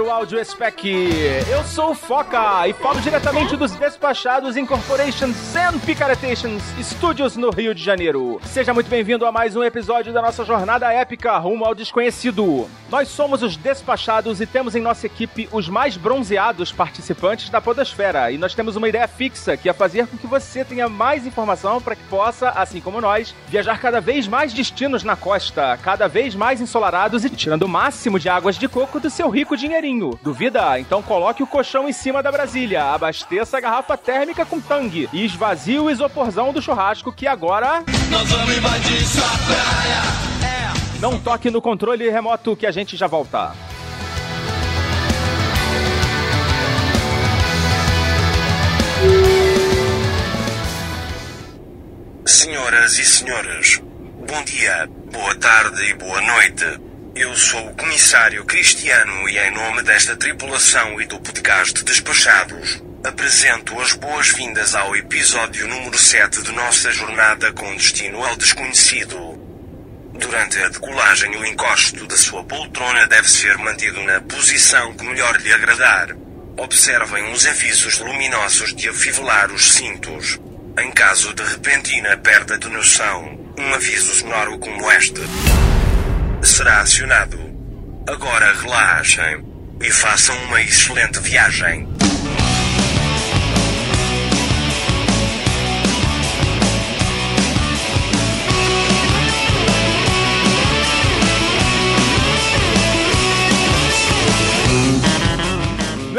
O Áudio Spec. Eu sou o Foca e falo diretamente dos Despachados Incorporations and Picaretations Studios no Rio de Janeiro. Seja muito bem-vindo a mais um episódio da nossa jornada épica rumo ao desconhecido. Nós somos os Despachados e temos em nossa equipe os mais bronzeados participantes da Podosfera. E nós temos uma ideia fixa que é fazer com que você tenha mais informação para que possa, assim como nós, viajar cada vez mais destinos na costa, cada vez mais ensolarados e tirando o máximo de águas de coco do seu rico dinheirinho dinheirinho. Duvida? Então coloque o colchão em cima da Brasília, abasteça a garrafa térmica com tangue e esvazie o isoporzão do churrasco que agora... Nós vamos invadir sua praia! É. Não toque no controle remoto que a gente já volta. Senhoras e senhores, bom dia, boa tarde e boa noite. Eu sou o comissário Cristiano e em nome desta tripulação e do podcast Despachados, apresento as boas-vindas ao episódio número 7 de nossa jornada com destino ao desconhecido. Durante a decolagem o encosto da sua poltrona deve ser mantido na posição que melhor lhe agradar. Observem os avisos luminosos de afivelar os cintos. Em caso de repentina perda de noção, um aviso sonoro como este será acionado. Agora relaxem e façam uma excelente viagem.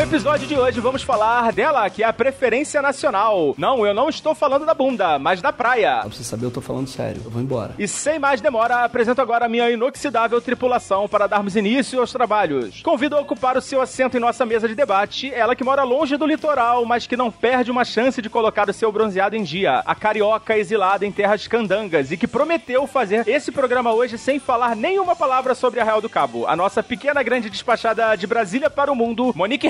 Episódio de hoje vamos falar dela, que é a preferência nacional. Não, eu não estou falando da bunda, mas da praia. Pra você saber, eu tô falando sério. Eu vou embora. E sem mais demora, apresento agora a minha inoxidável tripulação para darmos início aos trabalhos. Convido a ocupar o seu assento em nossa mesa de debate, ela que mora longe do litoral, mas que não perde uma chance de colocar o seu bronzeado em dia. A carioca exilada em terras candangas e que prometeu fazer esse programa hoje sem falar nenhuma palavra sobre Arraial do Cabo. A nossa pequena grande despachada de Brasília para o mundo, Monique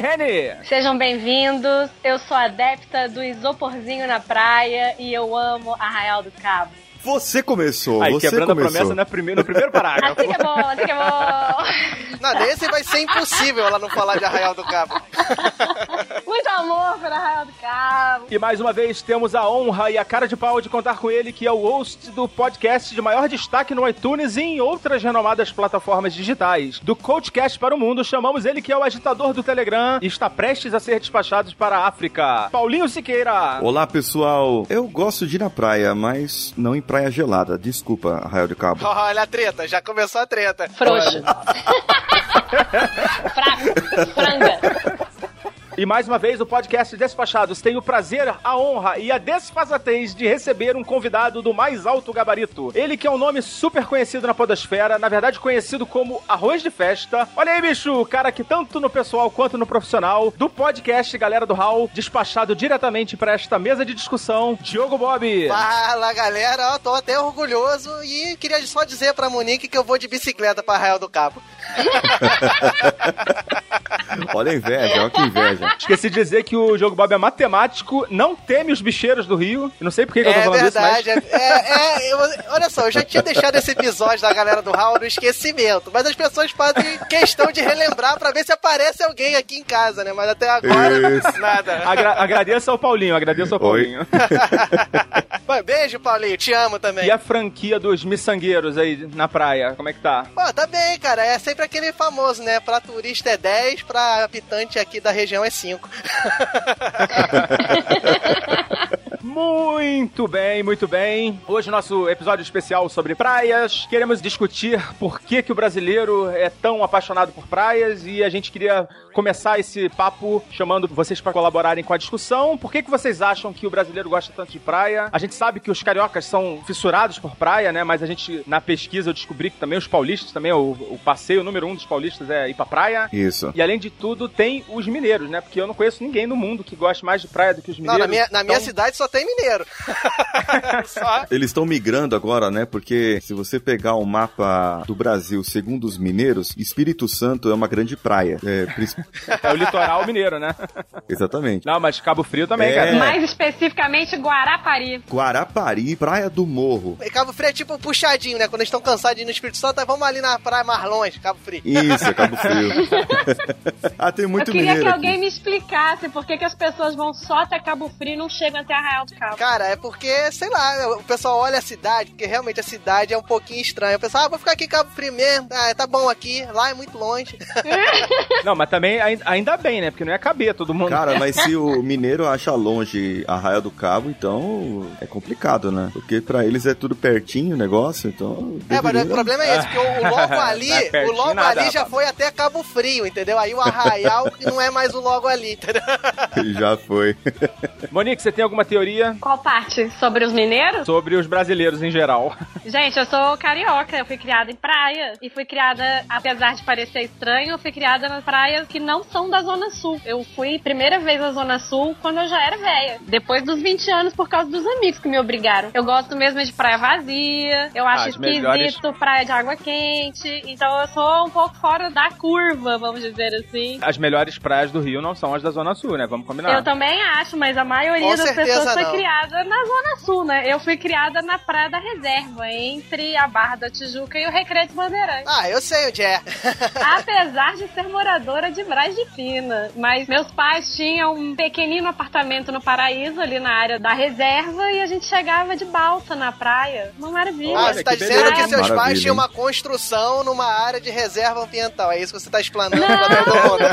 Sejam bem-vindos. Eu sou adepta do isoporzinho na praia e eu amo Arraial do Cabo. Você começou, Aí, você quebrando começou. a promessa na primeira, no primeiro parágrafo. Assim que é bom, assim que é bom. Não, nesse vai ser impossível ela não falar de Arraial do Cabo. Muito amor para Arraial do Cabo. E mais uma vez temos a honra e a cara de pau de contar com ele, que é o host do podcast de maior destaque no iTunes e em outras renomadas plataformas digitais. Do Coachcast para o Mundo, chamamos ele que é o agitador do Telegram e está prestes a ser despachado para a África. Paulinho Siqueira. Olá, pessoal. Eu gosto de ir na praia, mas não em praia gelada. Desculpa, Arraial de Cabo. Olha a treta, já começou a treta. Frouxo. Fraco. Franga. E mais uma vez, o podcast Despachados tem o prazer, a honra e a desfazatez de receber um convidado do mais alto gabarito. Ele que é um nome super conhecido na podosfera, na verdade conhecido como Arroz de Festa. Olha aí, bicho, o cara que tanto no pessoal quanto no profissional, do podcast Galera do Hall, despachado diretamente para esta mesa de discussão, Diogo Bob. Fala galera, ó, tô até orgulhoso e queria só dizer pra Monique que eu vou de bicicleta pra Arraial do Cabo. Olha a inveja, olha que inveja. Esqueci de dizer que o Diogo Bob é matemático, não teme os bicheiros do Rio. Eu não sei por que, que eu tô É falando verdade, isso, mas... é, é, é, eu- olha só, eu já tinha deixado esse episódio da galera do Hall no esquecimento, mas as pessoas fazem questão de relembrar pra ver se aparece alguém aqui em casa, né? Mas até agora, Isso. nada. Agra agradeço ao Paulinho, agradeço ao. Paulinho. Bom, Beijo, Paulinho, te amo também. E a franquia dos miçangueiros aí na praia, como é que tá? Pô, tá bem, cara. É sempre aquele famoso, né? Pra turista é 10, pra habitante aqui da região é 5. Muito bem, muito bem. Hoje nosso episódio especial sobre praias. Queremos discutir por que, que o brasileiro é tão apaixonado por praias e a gente queria começar esse papo chamando vocês para colaborarem com a discussão. Por que, que vocês acham que o brasileiro gosta tanto de praia? A gente sabe que os cariocas são fissurados por praia, né? Mas a gente, na pesquisa, eu descobri que também os paulistas, também o, o passeio número um dos paulistas é ir pra praia. Isso. E além de tudo, tem os mineiros, né? Porque eu não conheço ninguém no mundo que goste mais de praia do que os Não, mineiros. na minha, na minha Então, cidade só tem mineiro. só. Eles estão migrando agora, né? Porque se você pegar o mapa do Brasil segundo os mineiros, Espírito Santo é uma grande praia. É, É o litoral mineiro, né? exatamente. Não, mas Cabo Frio também, É. cara. Mais especificamente, Guarapari. Guarapari, Praia do Morro. E Cabo Frio é tipo puxadinho, né? Quando eles estão cansados de ir no Espírito Santo, vamos ali na praia mais longe, Cabo Frio. Isso, é Cabo Frio. ah, tem muito eu queria mineiro que alguém aqui. me explicasse por que, que as pessoas vão só até Cabo Frio e não chegam até Arraial Cara, é porque, sei lá, o pessoal olha a cidade, porque realmente a cidade é um pouquinho estranha. O pessoal, ah, vou ficar aqui em Cabo Frio mesmo, ah, tá bom aqui, lá é muito longe. Não, mas também ai- ainda bem, né? Porque não ia caber todo mundo. Cara, mas se o mineiro acha longe Arraia do Cabo, então é complicado, né? Porque pra eles é tudo pertinho o negócio, então. É, mas o problema é esse, porque o, logo ali, é o logo nada, ali já foi até Cabo Frio, entendeu? Aí o Arraial que não é mais o logo ali, entendeu? Já foi. Monique, você tem alguma teoria Qual parte? Sobre os mineiros? sobre os brasileiros em geral? Gente, eu sou carioca, eu fui criada em praia. E fui criada, apesar de parecer estranho, eu fui criada nas praias que não são da Zona Sul. Eu fui primeira vez na Zona Sul quando eu já era velha. Depois dos 20 anos, por causa dos amigos que me obrigaram. Eu gosto mesmo de praia vazia, eu acho As esquisito melhores- praia de água quente. Então eu sou um pouco fora da curva, vamos dizer assim. As melhores praias do Rio não são as da Zona Sul, né? Vamos combinar. Eu também acho, mas a maioria Com das pessoas foi criada na Zona Sul, né? Eu fui criada na Praia da Reserva, entre a Barra da Tijuca e o Recreio de Bandeirantes. Ah, eu sei onde é. Apesar de ser moradora de Braz de Fina. Mas meus pais tinham um pequenino apartamento no Paraíso, ali na área da reserva, e a gente chegava de balsa na praia. Uma maravilha. Ah, você tá que dizendo beleza. que seus Maravilha, pais tinham hein? uma construção numa área de reserva ambiental. É isso que você tá explanando pra todo mundo.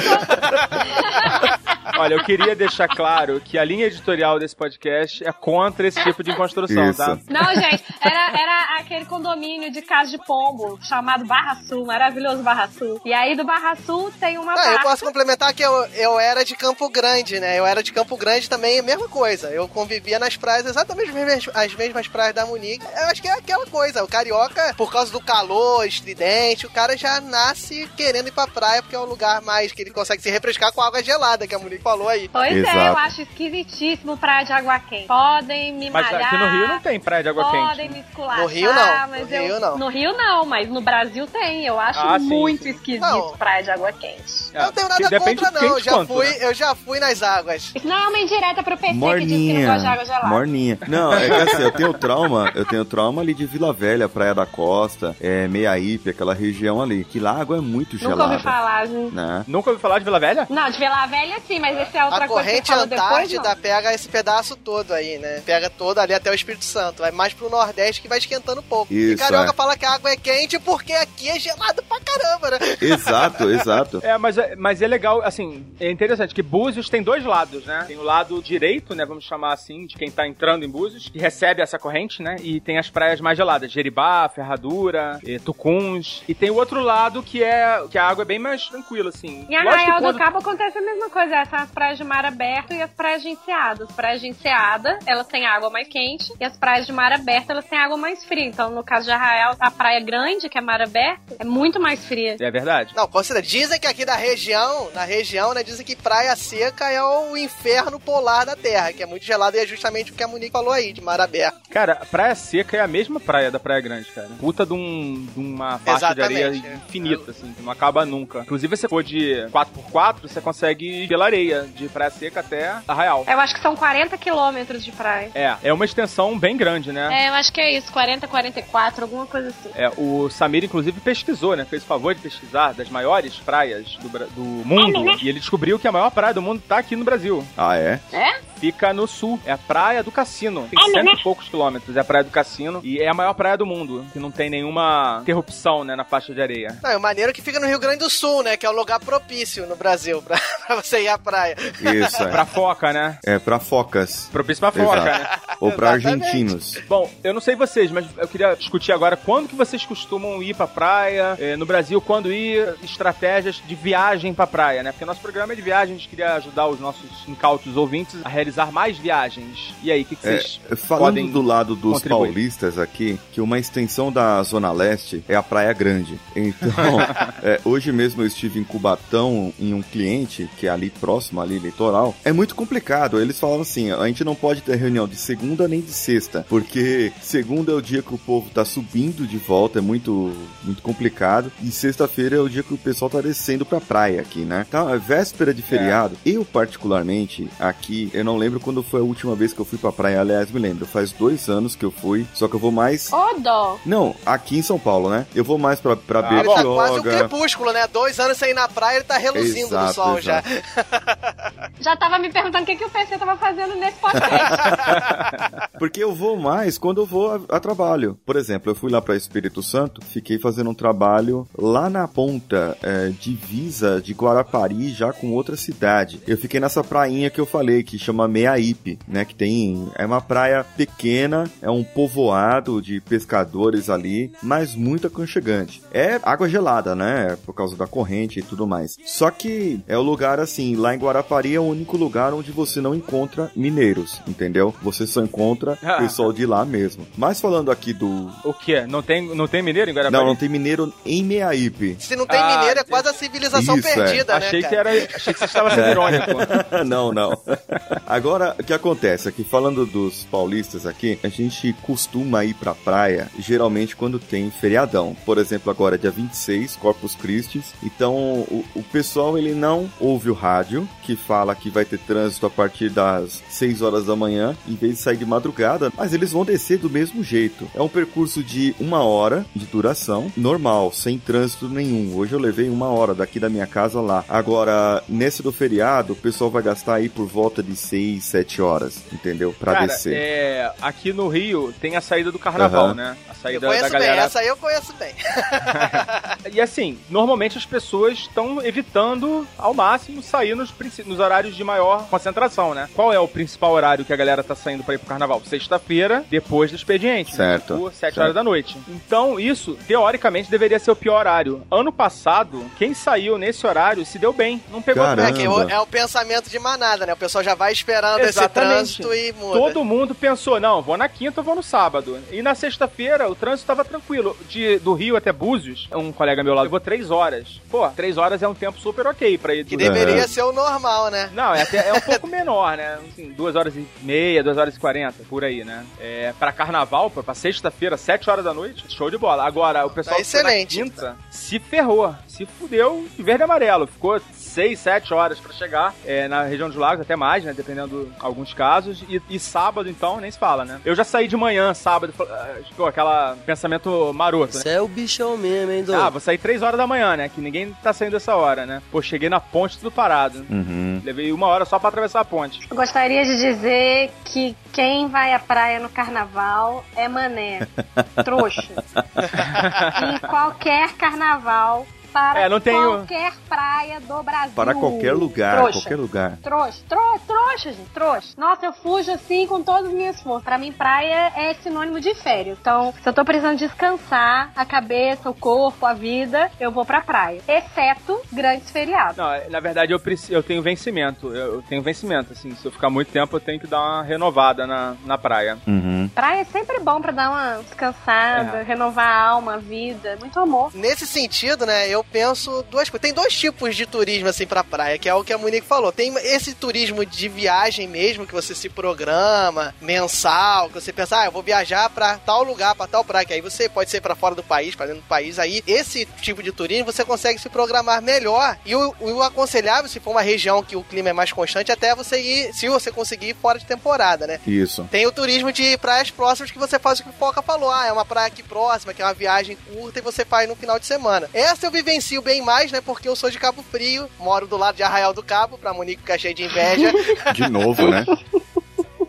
Olha, eu queria deixar claro que a linha editorial desse podcast é contra esse tipo de construção, Isso. tá? Não, gente, era, era aquele condomínio de casa de pombo chamado Barra Sul, maravilhoso Barra Sul. E aí do Barra Sul tem uma Ah, eu posso complementar que eu, eu era de Campo Grande, né? Eu era de Campo Grande também, a mesma coisa. Eu convivia nas praias, exatamente as mesmas, as mesmas praias da Munique. Eu acho que é aquela coisa, o carioca, por causa do calor, estridente, o cara já nasce querendo ir pra praia, porque é o lugar mais que ele consegue se refrescar com água gelada, que a Munique falou aí. Pois é, Exato. eu acho esquisitíssimo praia de água quente. Podem me Mas malhar. aqui no Rio não tem praia de água Podem quente. me esculachar, No Rio não, mas no eu- Rio não. No Rio não, mas no Brasil tem. Eu acho Ah, sim, muito sim. esquisito Não. praia de água quente. eu não tenho É, nada depende contra, não. quente Já quanto, fui, né? eu já fui nas águas. Isso não é uma indireta pro PC que diz que não gosta de água Morninha. gelada. Morninha. Não, é que assim, eu tenho trauma, eu tenho trauma ali de Vila Velha, Praia da Costa, é, Meiaípe, aquela região ali. Que lá a água é muito Nunca gelada. ouvi falar, gente. Né? Nunca ouviu falar de Vila Velha? Não, de Vila Velha sim, mas esse é outra A coisa que corrente falou depois, Antártida não. pega esse pedaço todo aí, né? Pega todo ali até o Espírito Santo. Vai mais pro Nordeste que vai esquentando um pouco. e Isso, carioca é. fala que a água é quente porque aqui é gelado pra caramba, né? Exato, exato. É, mas é, mas é legal, assim, é interessante que Búzios tem dois lados, né? Tem o lado direito, né, vamos chamar assim, de quem tá entrando em Búzios, que recebe essa corrente, né? E tem as praias mais geladas, Jeribá, Ferradura, Tucuns. E tem o outro lado que é que a água é bem mais tranquila, assim. Em Arraial quando- do Cabo acontece a mesma coisa. São as praias de mar aberto e as praias de enseada. As praias de enseada, elas têm água mais quente. E as praias de mar aberto, elas têm água mais fria. Então, no caso de Arraial, a praia grande, que é mar aberto, é muito mais fria. É verdade. Não, considera. Dizem que aqui da região, na região, né? Dizem que praia seca é o inferno polar da Terra, que é muito gelado e é justamente o que a Monique falou aí, de mar aberto. Cara, a Praia Seca é a mesma praia da Praia Grande, cara. Puta de, um, de uma faixa de areia Exatamente, é. infinita, assim, que não acaba nunca. Inclusive, se você for de 4x4, você consegue ir pela areia, de Praia Seca até Arraial. Eu acho que são 40 quilômetros de praia. É, é uma extensão bem grande, né? É, eu acho que é isso. 40, 44, alguma coisa assim. É, o Samir, inclusive, pesquisou, né? Fez o favor de pesquisar das maiores praias do, do mundo. E ele descobriu que a maior praia do mundo tá aqui no Brasil. Ah, é? É? Fica no sul. É a Praia do Cassino. Tem cento e poucos quilômetros. É a Praia do Cassino. E é a maior praia do mundo, que não tem nenhuma interrupção, né, na faixa de areia. Não, é o maneiro que fica no Rio Grande do Sul, né? Que é o lugar propício no Brasil pra, pra você ir à praia. Isso, é. Pra foca, né? É, pra focas. Propício pra foca, Exato. né? Ou pra Exatamente. argentinos. Bom, eu não sei vocês, mas eu queria discutir agora quando que vocês costumam ir pra praia, eh, no Brasil, quando ir, estratégias de viagem pra praia, né? Porque nosso programa é de viagem, a gente queria ajudar os nossos incautos ouvintes a realizar mais viagens. E aí, o que, que É, vocês falando podem do lado dos contribuir? paulistas aqui, que uma extensão da Zona Leste é a Praia Grande. Então, é, hoje mesmo eu estive em Cubatão em um cliente que é ali próximo, ali litoral. É muito complicado. Eles falavam assim: a gente não pode ter reunião de segunda nem de sexta, porque segunda é o dia que o povo tá subindo de volta, é muito, muito complicado. E sexta-feira é o dia que o pessoal tá descendo pra praia aqui, né? Então, é véspera de feriado. Eu, particularmente, aqui, eu não lembro quando foi a última vez que eu fui pra praia. Aliás, me lembro, faz dois anos que eu fui, só que eu vou mais. Ô, dó. Não, aqui em São Paulo, né? Eu vou mais pra, pra Ah, Ele tá quase um Bertioga. crepúsculo, né? Dois anos sem ir na praia, ele tá reluzindo no Exato, sol exato. já. Já tava me perguntando o que, que o PC tava fazendo nesse podcast. Porque eu vou mais quando eu vou a, a trabalho. Por exemplo, eu fui lá pra Espírito Santo, fiquei fazendo um trabalho lá na ponta, é, divisa de Guarapari, já com outra cidade. Eu fiquei nessa prainha que eu falei, que chama Meaípe, né? Que tem. É uma praia pequena, é um povoado de pescadores ali, mas muito aconchegante. É água gelada, né? Por causa da corrente e tudo mais. Só que é o lugar assim, lá em Guarapari é o único lugar onde você não encontra mineiros, entendeu? Você só encontra Ah. pessoal de lá mesmo. Mas falando aqui do. O quê? Não tem, não tem mineiro em Guarapari? Não, não tem mineiro em Meaípe. Se não tem Ah, mineiro, é quase a civilização Isso, é. perdida, Achei né, que cara? era. Achei que você estava sendo irônico. não, não. Agora, o que acontece aqui, falando dos paulistas aqui, a gente costuma ir pra praia, geralmente quando tem feriadão. Por exemplo, agora é dia 26, Corpus Christi. Então, o, o pessoal, ele não ouve o rádio, que fala que vai ter trânsito a partir das 6 horas da manhã, em vez de sair de madrugada, mas eles vão descer do mesmo jeito. É um percurso de uma hora de duração, normal, sem trânsito nenhum. Hoje eu levei uma hora daqui da minha casa lá. Agora, nesse do feriado, o pessoal vai gastar aí por volta de 6, 7 horas, entendeu? Pra Cara, descer. é, aqui no Rio tem a saída do carnaval, Aham. né? A Eu saída da conheço bem, galera. essa aí eu conheço bem. E assim, normalmente as pessoas estão evitando ao máximo sair nos, nos horários de maior concentração, né? Qual é o principal horário que a galera tá saindo pra ir pro carnaval? Sexta-feira, depois do expediente. Certo, Né? Tipo, sete certo. horas da noite. Então, isso, teoricamente, deveria ser o pior horário. Ano passado, quem saiu nesse horário se deu bem. Não pegou. É, que o- é o pensamento de manada, né? O pessoal já vai esperando Exatamente. esse trânsito e muda. Todo mundo pensou, não, vou na quinta, vou no sábado. E na sexta-feira o trânsito estava tranquilo. De, do Rio até Búzios, um colega meu lá levou três horas. Pô, três horas é um tempo super ok pra ir. Que do- deveria É. ser o normal, né? Não, é, até, é um pouco menor, né? Assim, duas horas e meia, duas horas e quarenta, por aí, né? É, pra carnaval, pra, pra sexta-feira, sete horas da noite, show de bola. Agora, o pessoal Tá que na excelente. quinta se ferrou, se fudeu de verde e amarelo. Ficou seis, sete horas pra chegar é, na região dos lagos, até mais, né? Dependendo alguns casos. E, e sábado, então, nem se fala, né? Eu já saí de manhã, sábado, fal- ah, aquela pensamento maroto, né? Você é o bichão mesmo, hein, Dom? Ah, vou sair três horas da manhã, né? Que ninguém tá saindo essa hora, né? Pô, cheguei na ponte tudo parado. Uhum. Levei uma hora só pra atravessar a ponte. Eu gostaria de dizer que quem vai à praia no carnaval é mané. Trouxa. em qualquer carnaval, para É, não tenho- qualquer praia do Brasil. Para qualquer lugar, Trouxa. qualquer lugar. Trouxa, tro, trouxa, gente, trouxa. Nossa, eu fujo assim com todas as minhas forças. Pra mim, praia é sinônimo de férias. Então, se eu tô precisando descansar a cabeça, o corpo, a vida, eu vou pra praia. Exceto grandes feriados. Não, na verdade eu, preci- eu tenho vencimento. Eu, eu tenho vencimento, assim. Se eu ficar muito tempo, eu tenho que dar uma renovada na, na praia. Uhum. Praia é sempre bom pra dar uma descansada, É. renovar a alma, a vida. Muito amor. Nesse sentido, né, eu penso duas coisas. Tem dois tipos de turismo, assim, pra praia, que é o que a Monique falou. Tem esse turismo de viagem mesmo, que você se programa, mensal, que você pensa, ah, eu vou viajar pra tal lugar, pra tal praia, que aí você pode ser pra fora do país, pra dentro do país. Aí, esse tipo de turismo, você consegue se programar melhor. E o, o aconselhável, se for uma região que o clima é mais constante, até você ir, se você conseguir, ir fora de temporada, né? Isso. Tem o turismo de praias próximas que você faz o que o Foca falou. Ah, é uma praia aqui próxima, que é uma viagem curta e você faz no final de semana. Essa eu vivencio bem mais, né? Porque eu sou de Cabo Frio, moro do lado de Arraial do Cabo, pra Monique ficar cheia de inveja. De novo, né?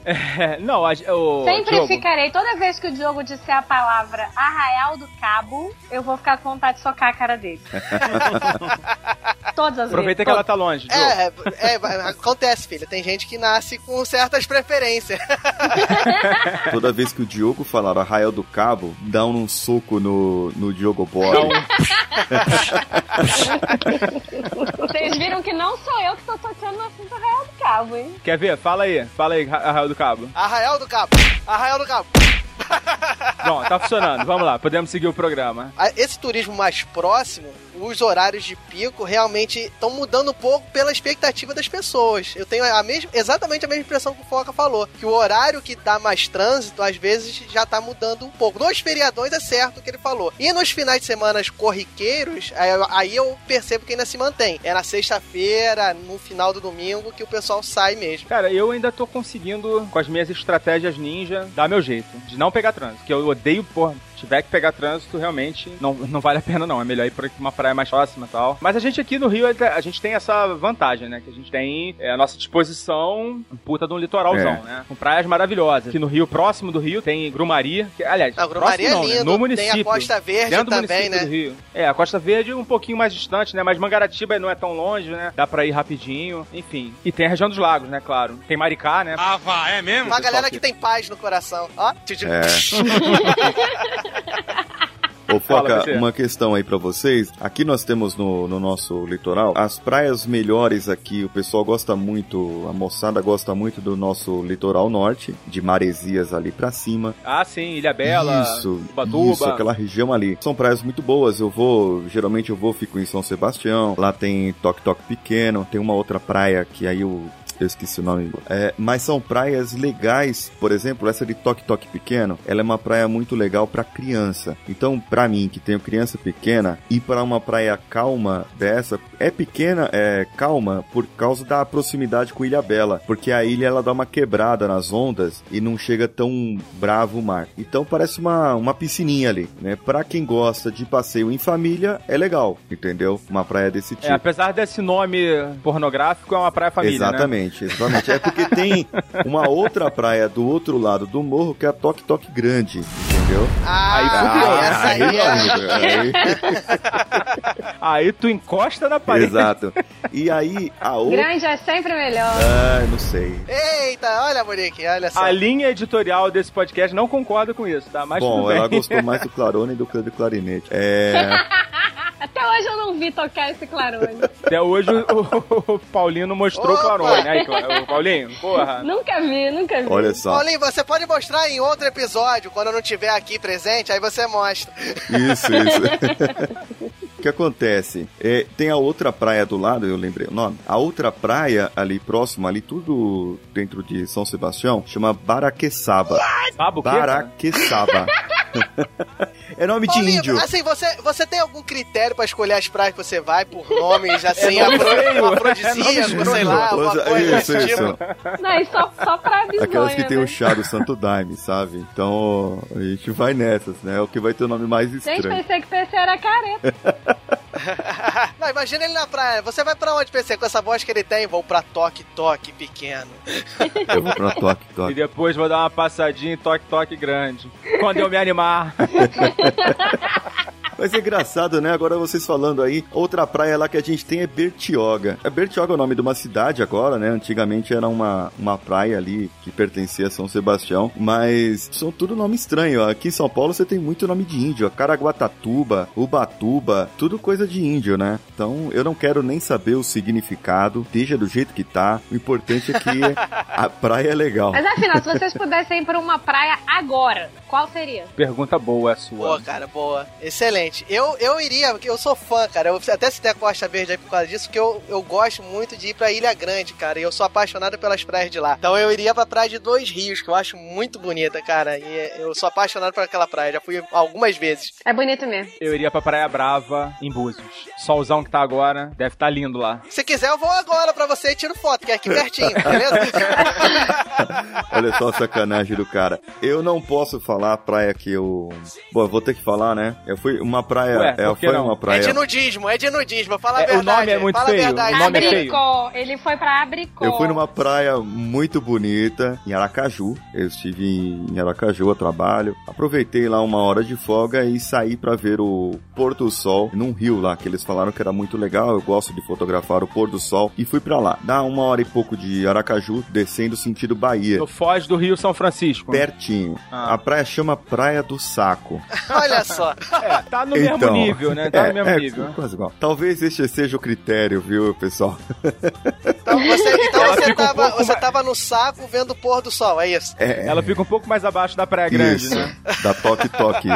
É, não, a, o Sempre Diogo, ficarei, toda vez que o Diogo disser a palavra Arraial do Cabo, eu vou ficar com vontade de socar a cara dele. Todas as Aproveita vezes. que ela tá longe. É, é, é, acontece, filha. Tem gente que nasce com certas preferências. Toda vez que o Diogo falar Arraial do Cabo, dá um soco no, no Diogo Boy. Vocês viram que não sou eu que tô tocando no assunto Arraial do Cabo, hein? quer ver? Fala aí. Fala aí, Ra- Arraial do Cabo. Arraial do Cabo. Arraial do Cabo. Bom, tá funcionando. Vamos lá, podemos seguir o programa. A- Esse turismo mais próximo, os horários de pico realmente estão mudando um pouco pela expectativa das pessoas. Eu tenho a mesma, exatamente a mesma impressão que o Foca falou, que o horário que dá mais trânsito, às vezes, já tá mudando um pouco. Nos feriadões é certo o que ele falou. E nos finais de semana corriqueiros, aí eu- aí eu percebo que ainda se mantém. É na sexta-feira, no final do domingo, que o pessoal sai mesmo. Cara, eu ainda tô conseguindo, com as minhas estratégias ninja, dar meu jeito. De não pegar trânsito. Que eu odeio, porra. Se tiver que pegar trânsito, realmente não, não vale a pena, não. É melhor ir pra uma praia mais próxima e tal. Mas a gente aqui no Rio, a gente tem essa vantagem, né? Que a gente tem é, à nossa disposição puta de um litoralzão, É. né? Com praias maravilhosas. Aqui no Rio, próximo do Rio, tem Grumaria. Que, aliás, A Grumaria próximo é não, né? lindo. No município. Tem a Costa Verde Dentro do também, município né? do Rio. É, a Costa Verde um pouquinho mais distante, né? Mas Mangaratiba não é tão longe, né? Dá pra ir rapidinho, enfim. E tem a região dos lagos, né? Claro. Tem Maricá, né? Ah, vá, é mesmo? Uma galera que tem paz no coração. Ó. É. Ô, Fala, Foca, você. uma questão aí pra vocês. Aqui nós temos no, no nosso litoral as praias melhores aqui. O pessoal gosta muito, a moçada gosta muito do nosso litoral norte, de Maresias ali pra cima. Ah, sim, Ilha Bela, isso, Ubatuba. isso, aquela região ali. São praias muito boas. Eu vou, geralmente eu vou, fico em São Sebastião. Lá tem Toque Toque Pequeno. Tem uma outra praia que aí eu eu esqueci o nome. É, mas são praias legais, por exemplo, essa de Toque Toque Pequeno, ela é uma praia muito legal pra criança. Então, pra mim, que tenho criança pequena, ir para uma praia calma dessa, é pequena, é calma, por causa da proximidade com Ilha Bela, porque a ilha ela dá uma quebrada nas ondas e não chega tão bravo o mar. Então parece uma, uma piscininha ali, né? Pra quem gosta de passeio em família, é legal, entendeu? Uma praia desse tipo. É, apesar desse nome pornográfico, é uma praia família, né? Exatamente, exatamente. É porque tem uma outra praia do outro lado do morro que é a Toque Toque Grande, entendeu? Ah, Aí fudeu, essa aí, aí, é. aí- Aí tu encosta na parede. Exato. E aí a outra. Grande é sempre melhor. Ah, não sei. Eita, olha, Monique, olha só. A linha editorial desse podcast não concorda com isso, tá? Mas Bom, tudo bem. ela gostou mais do clarone do que do clarinete. É. Até hoje eu não vi tocar esse clarone. Até hoje o, o Paulino mostrou o! Clarone. Aí, o Paulinho, porra. nunca vi, nunca vi. Olha só. Paulinho, você pode mostrar em outro episódio, quando eu não estiver aqui presente, aí você mostra. Isso, isso. O que acontece? É, tem a outra praia do lado, eu lembrei o nome. A outra praia ali próximo, ali tudo dentro de São Sebastião, chama Baraqueçaba. Baraqueçaba. é nome de Paulinho, índio. assim, você, você tem algum critério pra escolher as praias que você vai por nomes, assim, É nome afro, feio. É afrodisíaco, sei lá, alguma coisa isso, isso. tipo? Não, e só, só pra bizonha, Aquelas que tem né? o chá do Santo Daime, sabe? Então, a gente vai nessas, né? É o que vai ter o nome mais Gente, estranho. pensei que PC era careta. Não, imagina ele na praia. Você vai pra onde, PC? Com essa voz que ele tem, vou pra toque, toque pequeno. Eu vou pra toque, E toque. depois vou dar uma passadinha em toque-toque grande. Quando eu me animar. Mas é engraçado, né? Agora vocês falando aí, outra praia lá que a gente tem é Bertioga. A Bertioga é o nome de uma cidade agora, né? Antigamente era uma, uma praia ali que pertencia a São Sebastião, mas são tudo nome estranho. Aqui em São Paulo você tem muito nome de índio. Caraguatatuba, Ubatuba, tudo coisa de índio, né? Então eu não quero nem saber o significado, deixa do jeito que tá. O importante é que a praia é legal. Mas afinal, se vocês pudessem ir pra uma praia agora, qual seria? Pergunta boa a Boa, sua. cara, boa. Excelente. Eu, eu iria, porque eu sou fã, cara. Eu até citei a Costa Verde aí por causa disso, porque eu, eu gosto muito de ir pra Ilha Grande, cara. E eu sou apaixonado pelas praias de lá. Então eu iria pra praia de Dois Rios, que eu acho muito bonita, cara. E eu sou apaixonado por aquela praia. Já fui algumas vezes. É bonito mesmo. Eu iria pra Praia Brava, em Búzios. Solzão que tá agora, deve estar lindo lá. Se quiser, eu vou agora pra você e tiro foto, que é aqui pertinho, beleza? Olha só a sacanagem do cara. Eu não posso falar a praia que eu. Bom, eu vou ter que falar, né? Eu fui uma praia. Ué, é, foi não? uma É praia. de nudismo, é de nudismo. Fala a É, o verdade. nome é muito fala a feio, verdade. o nome é feio. Abricó. Ele foi pra Abricó. Eu fui numa praia muito bonita, em Aracaju. Eu estive em Aracaju a trabalho. Aproveitei lá uma hora de folga e saí pra ver o pôr do sol num rio lá, que eles falaram que era muito legal. Eu gosto de fotografar o pôr do sol e fui pra lá. Dá uma hora e pouco de Aracaju, descendo sentido Bahia. Foz do Rio São Francisco. Pertinho. Ah. A praia chama Praia do Saco. Olha só. É, tá no mesmo nível, né? Tá é, no mesmo é, nível. Quase igual. Talvez este seja o critério, viu, pessoal? Então você, então você, um tava, pouco você mais- tava no saco vendo o pôr do sol, é isso? É, Ela fica um pouco mais abaixo da Praia Grande, Isso, né? da toque-toque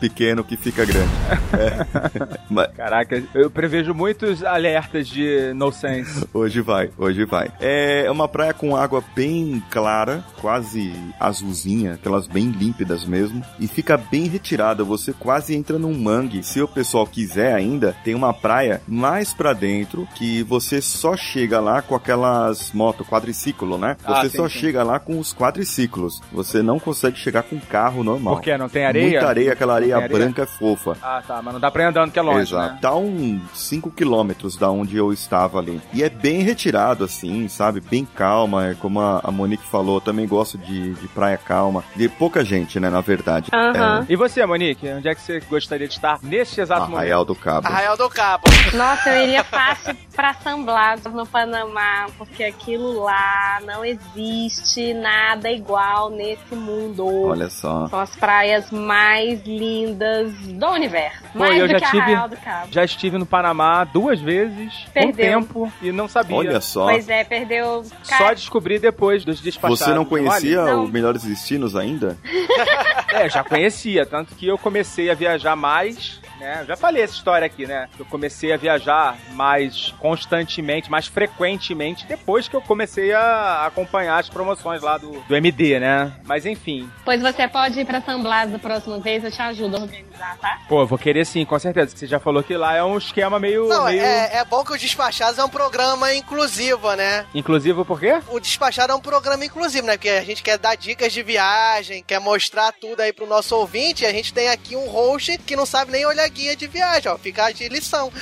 pequeno que fica grande. É. Mas Caraca, eu prevejo muitos alertas de no sense. hoje vai, hoje vai. É uma praia com água bem clara, quase azulzinha, aquelas bem límpidas mesmo, e fica bem retirada, você quase entra num mangue. Se o pessoal quiser ainda, tem uma praia mais pra dentro que você só chega lá com aquelas motos, quadriciclo, né? Ah, Você sim, só sim. chega lá com os quadriciclos. Você não consegue chegar com carro normal. Por quê? Não tem areia? Muita areia, aquela areia, areia? branca fofa. Ah, tá, mas não dá pra ir andando que é longe, Exato. né? Tá uns 5 quilômetros da onde eu estava ali. E é bem retirado, assim, sabe? Bem calma. É como a Monique falou, eu também gosto de, de praia calma. De pouca gente, né, na verdade. Aham. E você, Monique? Onde é que você gostaria de estar neste É, exato momento? Arraial do Cabo. Arraial do Cabo. Nossa, eu iria fácil pra San Blas, no Panamá, porque aquilo lá não existe nada igual nesse mundo. Olha só. São as praias mais lindas do universo. Pô, mais eu do já que tive- Arraial do Cabo. Já estive no Panamá duas vezes, Perdeu. tempo, e não sabia. Olha só. Pois é, perdeu. Só descobri depois dos despachados. Você não conhecia Olha, os melhores destinos ainda? É, já conhecia, tanto que eu comecei a viajar mais, né? Já falei essa história aqui, né? Eu comecei a viajar mais constantemente, mais frequentemente, depois que eu comecei a acompanhar as promoções lá do, do MD, né? Mas enfim. Pois você pode ir pra San Blas da próxima vez, eu te ajudo a organizar, tá? Pô, eu vou querer sim, com certeza. Que você já falou que lá é um esquema meio. Não, meio... é, é bom que o Despachados é um programa inclusivo, né? Inclusive por quê? O Despachado é um programa inclusivo, né? Porque a gente quer dar dicas de viagem, quer mostrar tudo aí pro nosso ouvinte. E a gente tem aqui um host que não sabe nem olhar guia de viagem, ó. Fica de lição.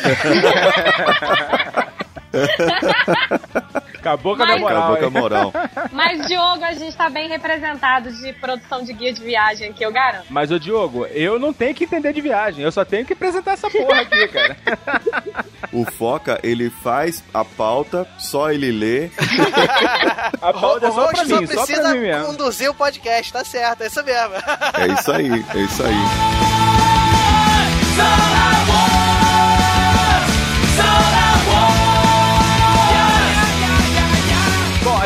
Acabou com a Mas- minha moral. Acabou com a moral. Mas, Diogo, a gente tá bem representado de produção de guia de viagem aqui, eu garanto. Mas, ô Diogo, eu não tenho que entender de viagem, eu só tenho que apresentar essa porra aqui, cara. O Foca, ele faz a pauta, só ele lê. A pauta é o só pra só mim, só precisa pra mim mesmo. conduzir o podcast, tá certo, é isso mesmo. É isso aí, é isso aí. all I want. It's all I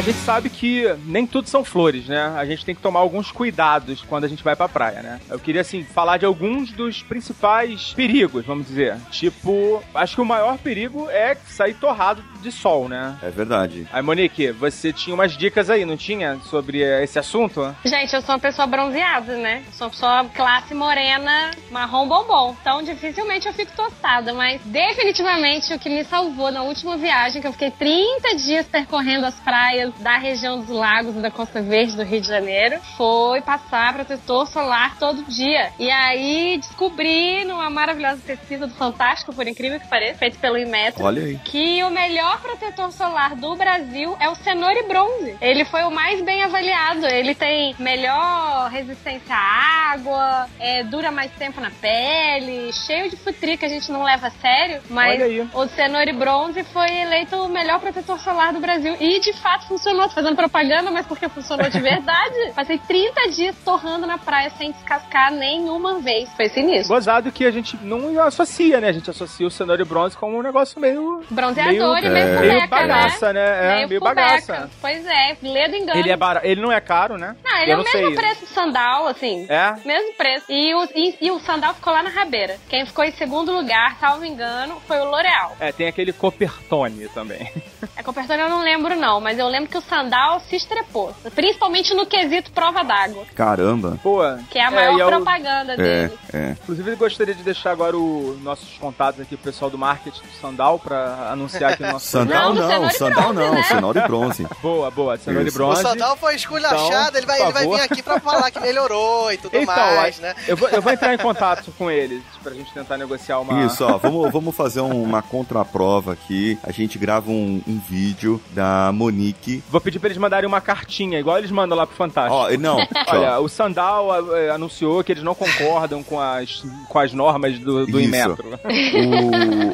a gente sabe que nem tudo são flores, né? A gente tem que tomar alguns cuidados quando a gente vai pra praia, né? Eu queria, assim, falar de alguns dos principais perigos, vamos dizer. Tipo, acho que o maior perigo é sair torrado de sol, né? É verdade. Aí, Monique, você tinha umas dicas aí, não tinha? Sobre esse assunto? Gente, eu sou uma pessoa bronzeada, né? Sou uma pessoa classe morena, marrom bombom. Então, dificilmente eu fico tostada. Mas, definitivamente, o que me salvou na última viagem, que eu fiquei 30 dias percorrendo as praias da região dos lagos e da Costa Verde do Rio de Janeiro, foi passar protetor solar todo dia. E aí, descobri numa maravilhosa pesquisa do Fantástico, por incrível que pareça, feito pelo Inmetro, Olha aí. que o melhor protetor solar do Brasil é o Cenoura Bronze. Ele foi o mais bem avaliado. Ele tem melhor resistência à água, é, dura mais tempo na pele, cheio de futri que a gente não leva a sério. Mas o Cenoura Bronze foi eleito o melhor protetor solar do Brasil. E de fato funcionou. Tô fazendo propaganda, mas porque funcionou de verdade. Passei 30 dias torrando na praia sem descascar nenhuma vez. Foi sinistro. Gozado que a gente não associa, né? A gente associa o cenoura e bronze como um negócio meio. Bronzeador meio, e meio é, fubeca, meio bagaça, né? É, meio, fubeca. bagaça. Pois é, ledo engano. Ele, é bara... ele não é caro, né? Não, ele Eu é o mesmo preço do sandal, assim. É? Mesmo preço. E o, e, e o sandal ficou lá na rabeira. Quem ficou em segundo lugar, salvo engano, foi o L'Oreal. É, tem aquele Coppertone também. A Copertone eu não lembro, não, mas eu lembro que o Sandal se estrepou. Principalmente no quesito prova d'água. Caramba. Pô, Que é a maior é o- propaganda É, dele. é. Inclusive, eu gostaria de deixar agora os nossos contatos aqui, o pessoal do marketing do Sandal, pra anunciar aqui no nosso Sandal Não, Sandal bronze, não, né? cenoura e bronze. Boa, boa, cenoura e Isso. O bronze. Sandal foi esculachado, Então, ele, vai, ele vai vir aqui pra falar que melhorou e tudo Então, mais, né? eu, vou, eu vou entrar em contato com eles pra gente tentar negociar uma. Isso, ó, vamos, vamos fazer um- uma contraprova aqui. A gente grava um, um vídeo da Monique. Vou pedir pra eles mandarem uma cartinha, igual eles mandam lá pro Fantástico. Ó, não, Olha, o Sandal eh, anunciou que eles não concordam com as, com as normas do, do. Inmetro.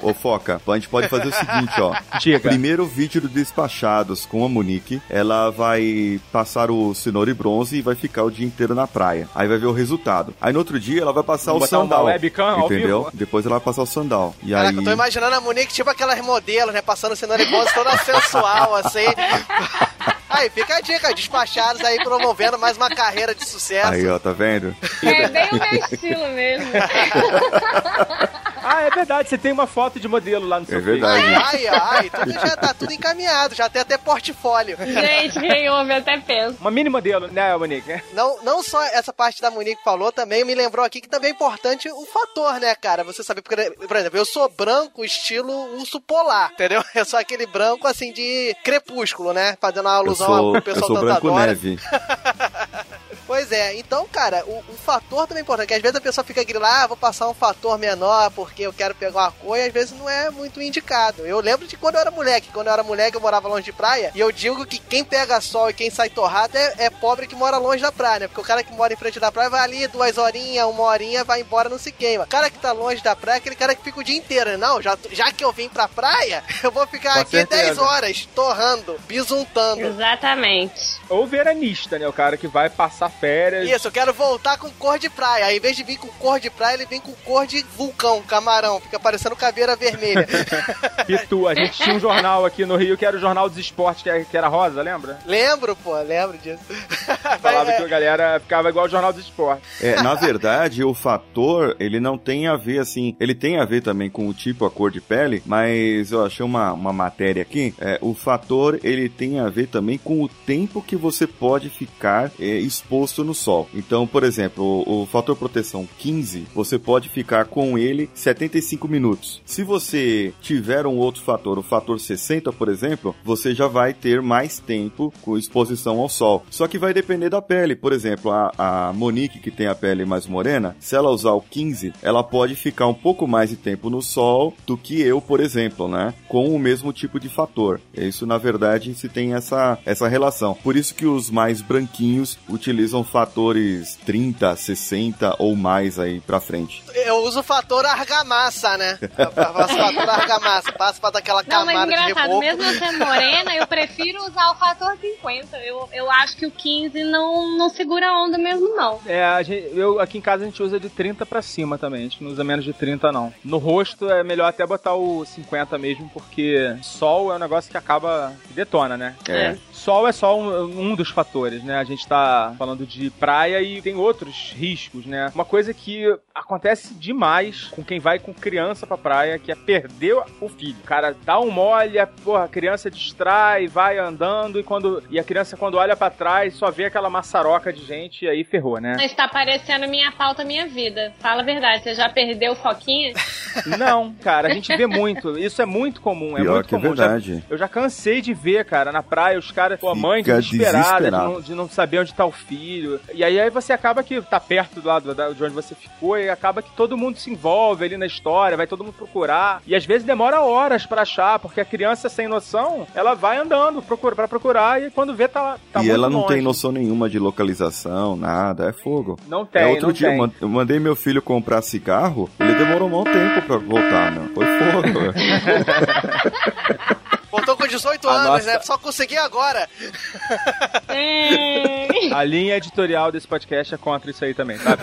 o, o Foca, a gente pode fazer o seguinte, ó. Diga. Primeiro vídeo do Despachados com a Monique. Ela vai passar o cenoura e bronze e vai ficar o dia inteiro na praia. Aí vai ver o resultado. Aí no outro dia ela vai passar Vamos o sandal. webcam ao entendeu? vivo? Depois ela vai passar o sandal. E Caraca, aí. eu tô imaginando a Monique tipo aquelas modelos, né? Passando cenoura e bronze toda sensual, assim. Aí, fica a dica, despachados aí promovendo mais uma carreira de sucesso. Aí, ó, tá vendo? É bem o meu estilo mesmo. Ah, é verdade, você tem uma foto de modelo lá no seu É verdade. Ai, ai, ai, tudo já tá tudo encaminhado, já tem até portfólio. Gente, quem ouve até pensa. Uma mini modelo, né, Monique? Não, não só essa parte da Monique falou, também me lembrou aqui que também é importante o fator, né, cara? Você sabe, porque, por exemplo, eu sou branco estilo urso polar, entendeu? Eu sou aquele branco, assim, de crepúsculo, né? Fazendo Eu alusão sou, ao eu pessoal sou da branco neve. Pois é, então, cara, o, o fator também é importante, que às vezes a pessoa fica grilando, ah, vou passar um fator menor porque eu quero pegar uma e às vezes não é muito indicado. Eu lembro de quando eu era moleque, quando eu era moleque eu morava longe de praia, e eu digo que quem pega sol e quem sai torrado é, é pobre que mora longe da praia, né? Porque o cara que mora em frente da praia vai ali duas horinhas, uma horinha, vai embora, não se queima. O cara que tá longe da praia é aquele cara que fica o dia inteiro, né? Não, já, já que eu vim pra praia, eu vou ficar Com aqui certeza. 10 horas, torrando, bisuntando. Exatamente. Ou veranista, né? O cara que vai passar férias. Isso, eu quero voltar com cor de praia. Aí, em vez de vir com cor de praia, ele vem com cor de vulcão, camarão. Fica parecendo caveira vermelha. Pitu. A gente tinha um jornal aqui no Rio que era o Jornal dos Esportes, que era, que era rosa, lembra? lembro, pô, lembro disso. Falava É, que a galera ficava igual o Jornal dos Esportes. É, na verdade, o fator, ele não tem a ver, assim, ele tem a ver também com o tipo, a cor de pele, mas eu achei uma, uma matéria aqui, é, o fator, ele tem a ver também com o tempo que você pode ficar é, exposto no sol. Então, por exemplo, o, o fator proteção 15, você pode ficar com ele 75 minutos. Se você tiver um outro fator, o fator 60, por exemplo, você já vai ter mais tempo com exposição ao sol. Só que vai depender da pele. Por exemplo, a, a Monique, que tem a pele mais morena, se ela usar o 15, ela pode ficar um pouco mais de tempo no sol do que eu, por exemplo, né? Com o mesmo tipo de fator. Isso, na verdade, se tem essa, essa relação. Por isso que os mais branquinhos utilizam fatores 30, 60 ou mais aí pra frente. Eu uso o fator argamassa, né? Eu faço fator argamassa. Passo pra dar aquela Não, mas camada de engraçado, reboco. mesmo eu sendo morena, eu prefiro usar o fator 50. Eu, eu acho que o 15 não, não segura a onda mesmo, não. É, a gente- eu aqui em casa a gente usa de 30 pra cima também. A gente não usa menos de 30, não. No rosto é melhor até botar o 50 mesmo, porque sol é um negócio que acaba. que detona, né? É. Sol é só um, um dos fatores, né? A gente tá falando de praia e tem outros riscos, né? Uma coisa que acontece demais com quem vai com criança pra praia, que é perder o filho. O cara dá um mole, a, porra, a criança distrai, vai andando e quando e a criança quando olha pra trás só vê aquela maçaroca de gente e aí ferrou, né? Está parecendo minha pauta, minha vida. Fala a verdade, você já perdeu o foquinha? Não, cara, a gente vê muito. Isso é muito comum, é Pior muito que é comum. Já- verdade. eu já cansei de ver, cara, na praia, os caras, pô, a mãe desesperada de não, de não saber onde tá o filho. E aí, aí você acaba que tá perto do lado de onde você ficou e acaba que todo mundo se envolve ali na história, vai todo mundo procurar. E às vezes demora horas pra achar, porque a criança sem noção, ela vai andando procura, pra procurar e quando vê tá, lá- tá e ela não longe. tem noção nenhuma de localização, nada, é fogo. Não tem, é outro não dia, tem. eu man- eu mandei meu filho comprar cigarro, ele demorou um bom tempo pra voltar, meu. Foi fogo. Voltou com 18 A anos, nossa- né? Só consegui agora. Hum. A linha editorial desse podcast é contra isso aí também, sabe?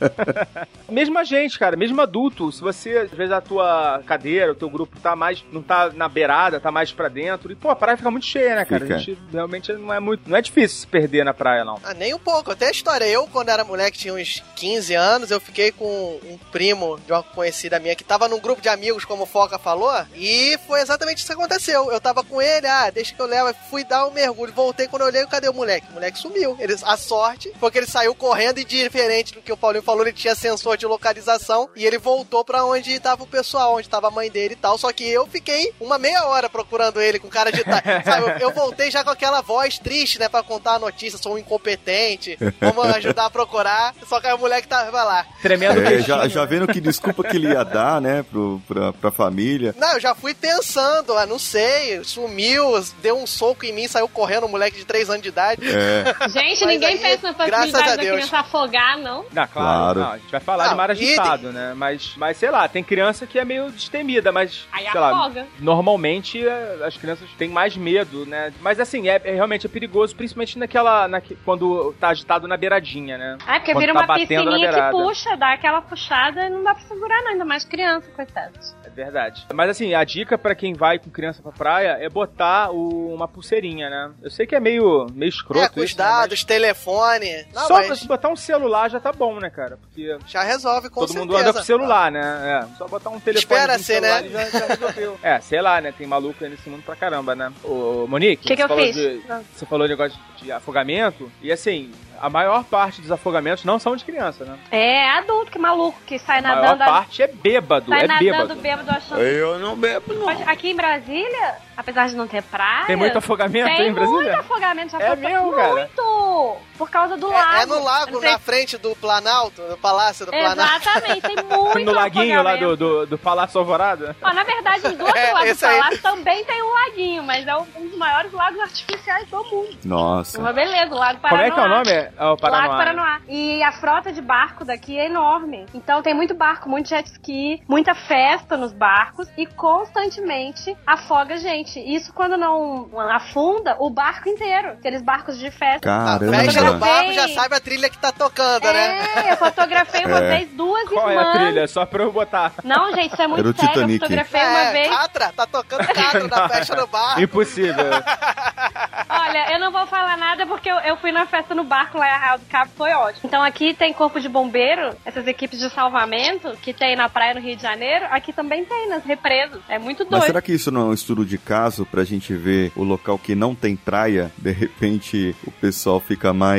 mesmo a gente, cara, mesmo adulto, se você, às vezes, a tua cadeira, o teu grupo tá mais, não tá na beirada, tá mais pra dentro, e, pô, a praia fica muito cheia, né, cara? Fica. A gente realmente não é muito, não é difícil se perder na praia, não. Ah, nem um pouco. Até a história. Eu, quando era moleque, tinha uns 15 anos, eu fiquei com um primo de uma conhecida minha que tava num grupo de amigos, como o Foca falou, e foi exatamente isso que aconteceu. Eu tava com ele, ah, deixa que eu levo, fui dar um mergulho, voltei, quando eu olhei, cadê o moleque? O moleque sumiu. Ele, a sorte foi que ele saiu correndo e diferente do que o Paulinho falou, ele tinha sensor de localização e ele voltou pra onde tava o pessoal, onde tava a mãe dele e tal. Só que eu fiquei uma meia hora procurando ele com cara de. Sabe, eu, eu voltei já com aquela voz triste, né, pra contar a notícia, sou um incompetente, vamos ajudar a procurar. Só que aí o moleque tava lá. Tremendo É, já, já vendo que desculpa que ele ia dar, né, pro, pra, pra família. Não, eu já fui pensando, ah, não sei, sumiu, deu um soco em mim, saiu correndo um moleque de 3 anos de idade. É, Gente, ninguém aí, pensa na possibilidade da Deus. criança afogar, não. Não, claro, Claro. não, a gente vai falar Não, de mar e- agitado, né? Mas, mas sei lá, tem criança que é meio destemida, mas Aí sei lá, afoga. normalmente é, as crianças têm mais medo, né? Mas assim, é, é realmente é perigoso, principalmente naquela, naque- quando tá agitado na beiradinha, né? É, porque Quando vira tá uma batendo na piscininha que puxa, dá aquela puxada e não dá pra segurar, não, ainda mais criança, coitados. É verdade. Mas assim, a dica pra quem vai com criança pra praia é botar o- uma pulseirinha, né? Eu sei que é meio, meio escroto É, com os isso, né? dados, telefone. Não, Só mas pra botar um celular já tá bom, né, cara? Porque já resolve com todo certeza. mundo anda com celular, né? É, só botar um telefone Espera ser, né? já, já resolveu. é, sei lá, né? Tem maluco aí nesse mundo pra caramba, né? Ô, Monique, Que que você eu falou fiz? de- você falou negócio de afogamento, e assim, a maior parte dos afogamentos não são de criança, né? É adulto, que maluco, que sai A maior nadando. parte é bêbado, sai é nadando bêbado. bêbado achando. eu não bebo, não. Mas Aqui em Brasília, apesar de não ter praia. Tem muito afogamento tem em Brasília? muito afogamento. Já É passou- mesmo, cara? Muito! Por causa do lago. É, é no lago, na frente do Planalto, no Palácio do Planalto. Exatamente, tem muito no laguinho lá do, do, do Palácio Alvorada? Ó, na verdade, do outro É, lado do esse aí. palácio também tem um laguinho, mas é um dos maiores lagos artificiais do mundo. Nossa. Uma beleza, o Lago Como Paranoá. é que é o nome? É o Paranoá. Lago Paranoá. E a frota de barco daqui é enorme. Então tem muito barco, muito jet ski, muita festa nos barcos e constantemente afoga gente. Isso quando não afunda o barco inteiro. Aqueles barcos de festa. A festa no Caramba. barco já sabe a trilha que tá tocando, né? É, eu fotografei uma É. vez duas Qual é irmãs. a trilha? Só pra eu botar. Não, gente, isso é muito Era o sério. Titanic. Eu fotografei uma É, vez. Catra, tá tocando Catra na festa no barco. Impossível. Olha, eu não vou falar nada porque eu, eu fui na festa no barco lá em Arraial do Cabo, foi ótimo. Então aqui tem corpo de bombeiro, essas equipes de salvamento que tem na praia no Rio de Janeiro, aqui também tem nas represas. É muito Mas doido. será que isso não é um estudo de caso pra gente ver o local que não tem praia? De repente o pessoal fica mais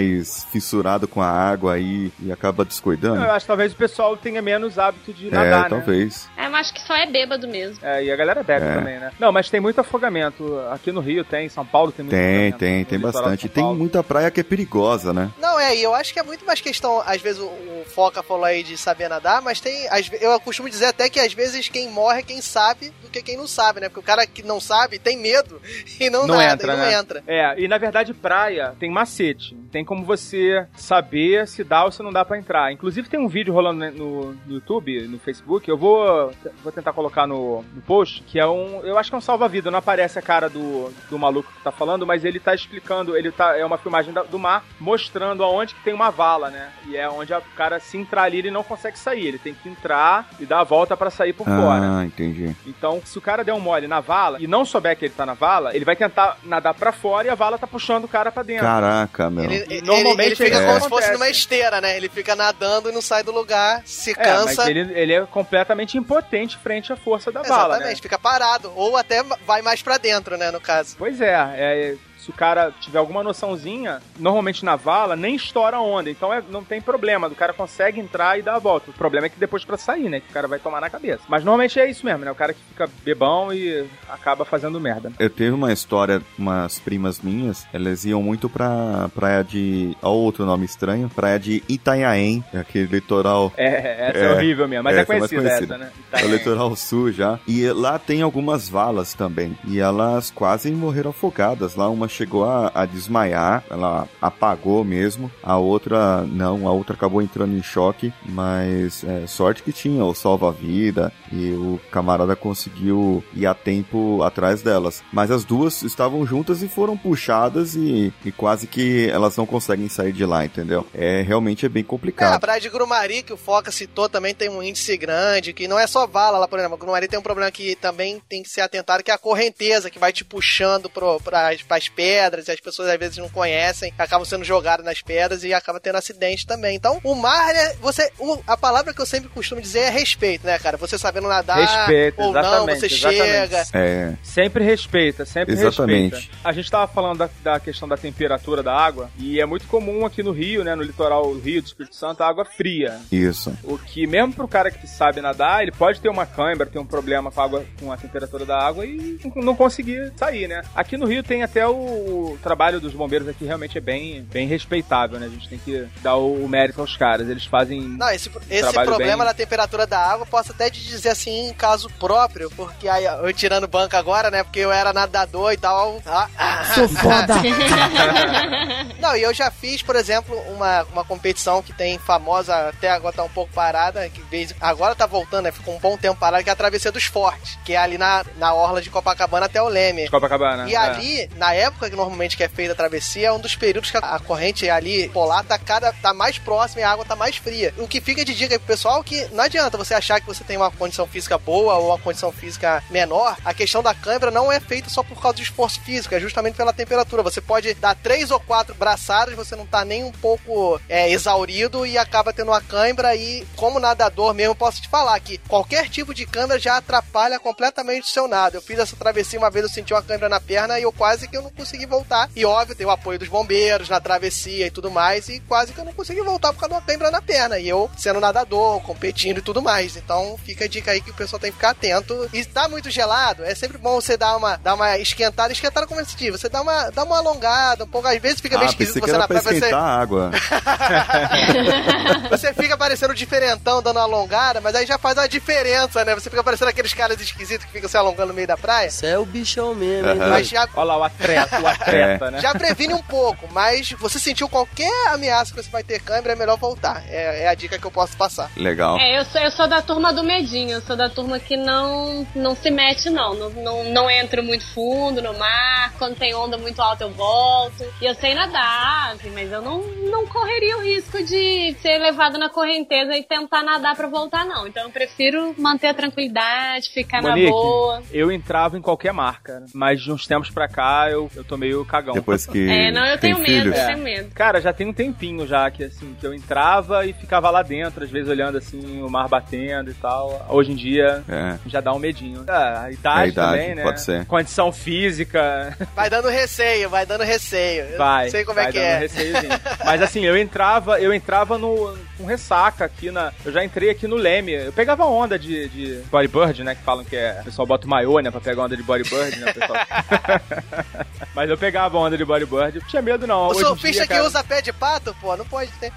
fissurado com a água aí e acaba descuidando? Eu acho que talvez o pessoal tenha menos hábito de nadar, É, né? talvez. É, mas acho que só é bêbado mesmo. É, e a galera bebe É. também, né? Não, mas tem muito afogamento. Aqui no Rio tem, em São Paulo tem muito Tem, afogamento. tem, tem bastante. Tem muita praia que é perigosa, né? Não, é, e eu acho que é muito mais questão, às vezes o, o Foca falou aí de saber nadar, mas tem, às eu costumo dizer até que às vezes quem morre é quem sabe do que quem não sabe, né? Porque o cara que não sabe tem medo e não, Não nada, entra, e não né? entra. É, e na verdade praia tem macete. Tem como você saber se dá ou se não dá pra entrar. Inclusive tem um vídeo rolando né, no, no YouTube, no Facebook. Eu vou, vou tentar colocar no, no post, que é um. Eu acho que é um salva-vida. Não aparece a cara do, do maluco que tá falando, mas ele tá explicando. Ele tá. É uma filmagem da- do mar mostrando aonde que tem uma vala, né? E é onde a- o cara se entrar ali, ele não consegue sair. Ele tem que entrar e dar a volta pra sair por fora. Ah, entendi. Então, se o cara der um mole na vala e não souber que ele tá na vala, ele vai tentar nadar pra fora e a vala tá puxando o cara pra dentro. Caraca, meu. Ele, ele- normalmente ele fica é. como se fosse numa esteira, né? Ele fica nadando e não sai do lugar, se É, cansa. mas ele, ele é completamente impotente frente à força da bala, Exatamente, né? fica parado. Ou até vai mais pra dentro, né, no caso. Pois é, é, se o cara tiver alguma noçãozinha, normalmente na vala nem estoura onda, então é- não tem problema, o cara consegue entrar e dar a volta. O problema é que depois pra sair, né, que o cara vai tomar na cabeça. Mas normalmente é isso mesmo, né, o cara que fica bebão e acaba fazendo merda. Eu teve uma história, umas primas minhas, elas iam muito pra praia de. Ó, outro nome estranho, praia de Itanhaém, aquele litoral. É, essa é, É, horrível mesmo, mas é, é mais conhecida, conhecida. essa, né? É o litoral sul já. E lá tem algumas valas também. E elas quase morreram afogadas. Lá uma chegou a, a desmaiar, ela apagou mesmo. A outra não, a outra acabou entrando em choque, mas é, sorte que tinha o salva-vida e o camarada conseguiu ir a tempo atrás delas. Mas as duas estavam juntas e foram puxadas e, e quase que elas não conseguem sair de lá, entendeu? É realmente é bem É, a complicado. praia de Grumari, que o Foca citou, também tem um índice grande, que não é só vala lá, por exemplo. Grumari tem um problema que também tem que ser atentado, que é a correnteza, que vai te puxando pro, pras, pras pedras, e as pessoas às vezes não conhecem, acabam sendo jogadas nas pedras e acaba tendo acidente também. Então, o mar, né, você, o- a palavra que eu sempre costumo dizer é respeito, né, cara? Você sabendo nadar Respeito, ou não, exatamente, você chega. É, Sempre respeita, sempre Exatamente. respeita. A gente tava falando da, da questão da temperatura da água, e é muito comum aqui no Rio, né, no litoral do Rio, do Espírito Santo, a água fria. isso. O que, mesmo pro cara que sabe nadar, ele pode ter uma câimbra, ter um problema com a, água, com a temperatura da água e não conseguir sair, né? Aqui no Rio tem até o trabalho dos bombeiros aqui, realmente é bem, bem respeitável, né? A gente tem que dar o, o mérito aos caras. Eles fazem. Não, esse, esse Trabalho problema bem- da temperatura da água, posso até te dizer assim, em caso próprio, porque aí, eu tirando banco agora, né, porque eu era nadador e tal. ah, ah, Sou foda. Não, e eu já fiz, por exemplo, uma, uma competição que tem famosa, até agora tá um pouco parada, que vez, agora tá voltando, né? Ficou um bom tempo parada, que é a Travessia dos Fortes, que é ali na, na orla de Copacabana até o Leme. Copacabana. E é. ali, na época que normalmente que é feita a travessia, é um dos períodos que a corrente ali polar tá, cada, tá mais próxima e a água tá mais fria. O que fica de dica aí pro pessoal é que não adianta você achar que você tem uma condição física boa ou uma condição física menor. A questão da câimbra não é feita só por causa do esforço físico, é justamente pela temperatura. Você pode dar três ou quatro braçadas, você não tá nem um pouco é, exaurido e acaba tendo uma câimbra. E como nadador mesmo, posso te falar que qualquer tipo de câimbra já atrapalha completamente o seu nado. Eu fiz essa travessia uma vez, eu senti uma câimbra na perna e eu quase que eu não voltar. E óbvio, tem o apoio dos bombeiros na travessia e tudo mais, e quase que eu não consegui voltar por causa de uma câimbra na perna. E eu sendo nadador, competindo e tudo mais. Então fica a dica aí que o pessoal tem que ficar atento. E tá muito gelado, é sempre bom você dar uma, dar uma esquentada. Esquentada como diz? Você dá uma, dá uma alongada, um pouco. Às vezes fica meio Ah, esquisito pensei que você na pra praia. Você, esquentar a água. você fica parecendo diferentão dando uma alongada, mas aí já faz uma diferença, né? Você fica parecendo aqueles caras esquisitos que ficam se alongando no meio da praia. Você é o bichão mesmo, hein? Aham. Mas já, Olha lá, o atleta, o atleta, né? já previne um pouco, mas você sentiu qualquer ameaça que você vai ter câimbra, é melhor voltar. É, é a dica que eu posso passar. Legal. É, eu sou, eu sou da turma do medinho, eu sou da turma que não, não se mete, não. Não, não. não entro muito fundo no mar, quando tem onda muito alta eu volto. E eu sei nadar, assim, mas eu não, não correria o risco de ser levado na correnteza e tentar nadar pra voltar, não. Então eu prefiro manter a tranquilidade, ficar Monique, na boa. eu entrava em qualquer marca, mas de uns tempos pra cá eu, eu tô meio cagão. Depois que É, não, eu tem tenho medo, filhos. eu tenho medo. Cara, já tem um tempinho já que assim, que eu entrava e ficava lá dentro, às vezes olhando assim, o mar batendo e tal. Hoje em dia É. já dá um medinho. Ah, a idade, A idade, também, né? pode ser. Condição física, Vai dando receio, vai dando receio. Eu vai. sei como vai é que dando é. receiozinho. Mas assim, eu entrava, eu entrava no com ressaca aqui na, eu já entrei aqui no Leme. Eu pegava onda de, de bodyboard, né, que falam que é, o pessoal bota o maiô, né, pra pegar onda de bodyboard, né, o pessoal. Mas eu pegava onda de bodyboard, tinha medo não. O Hoje surfista dia, que cara, usa pé de pato, pô, não pode ter.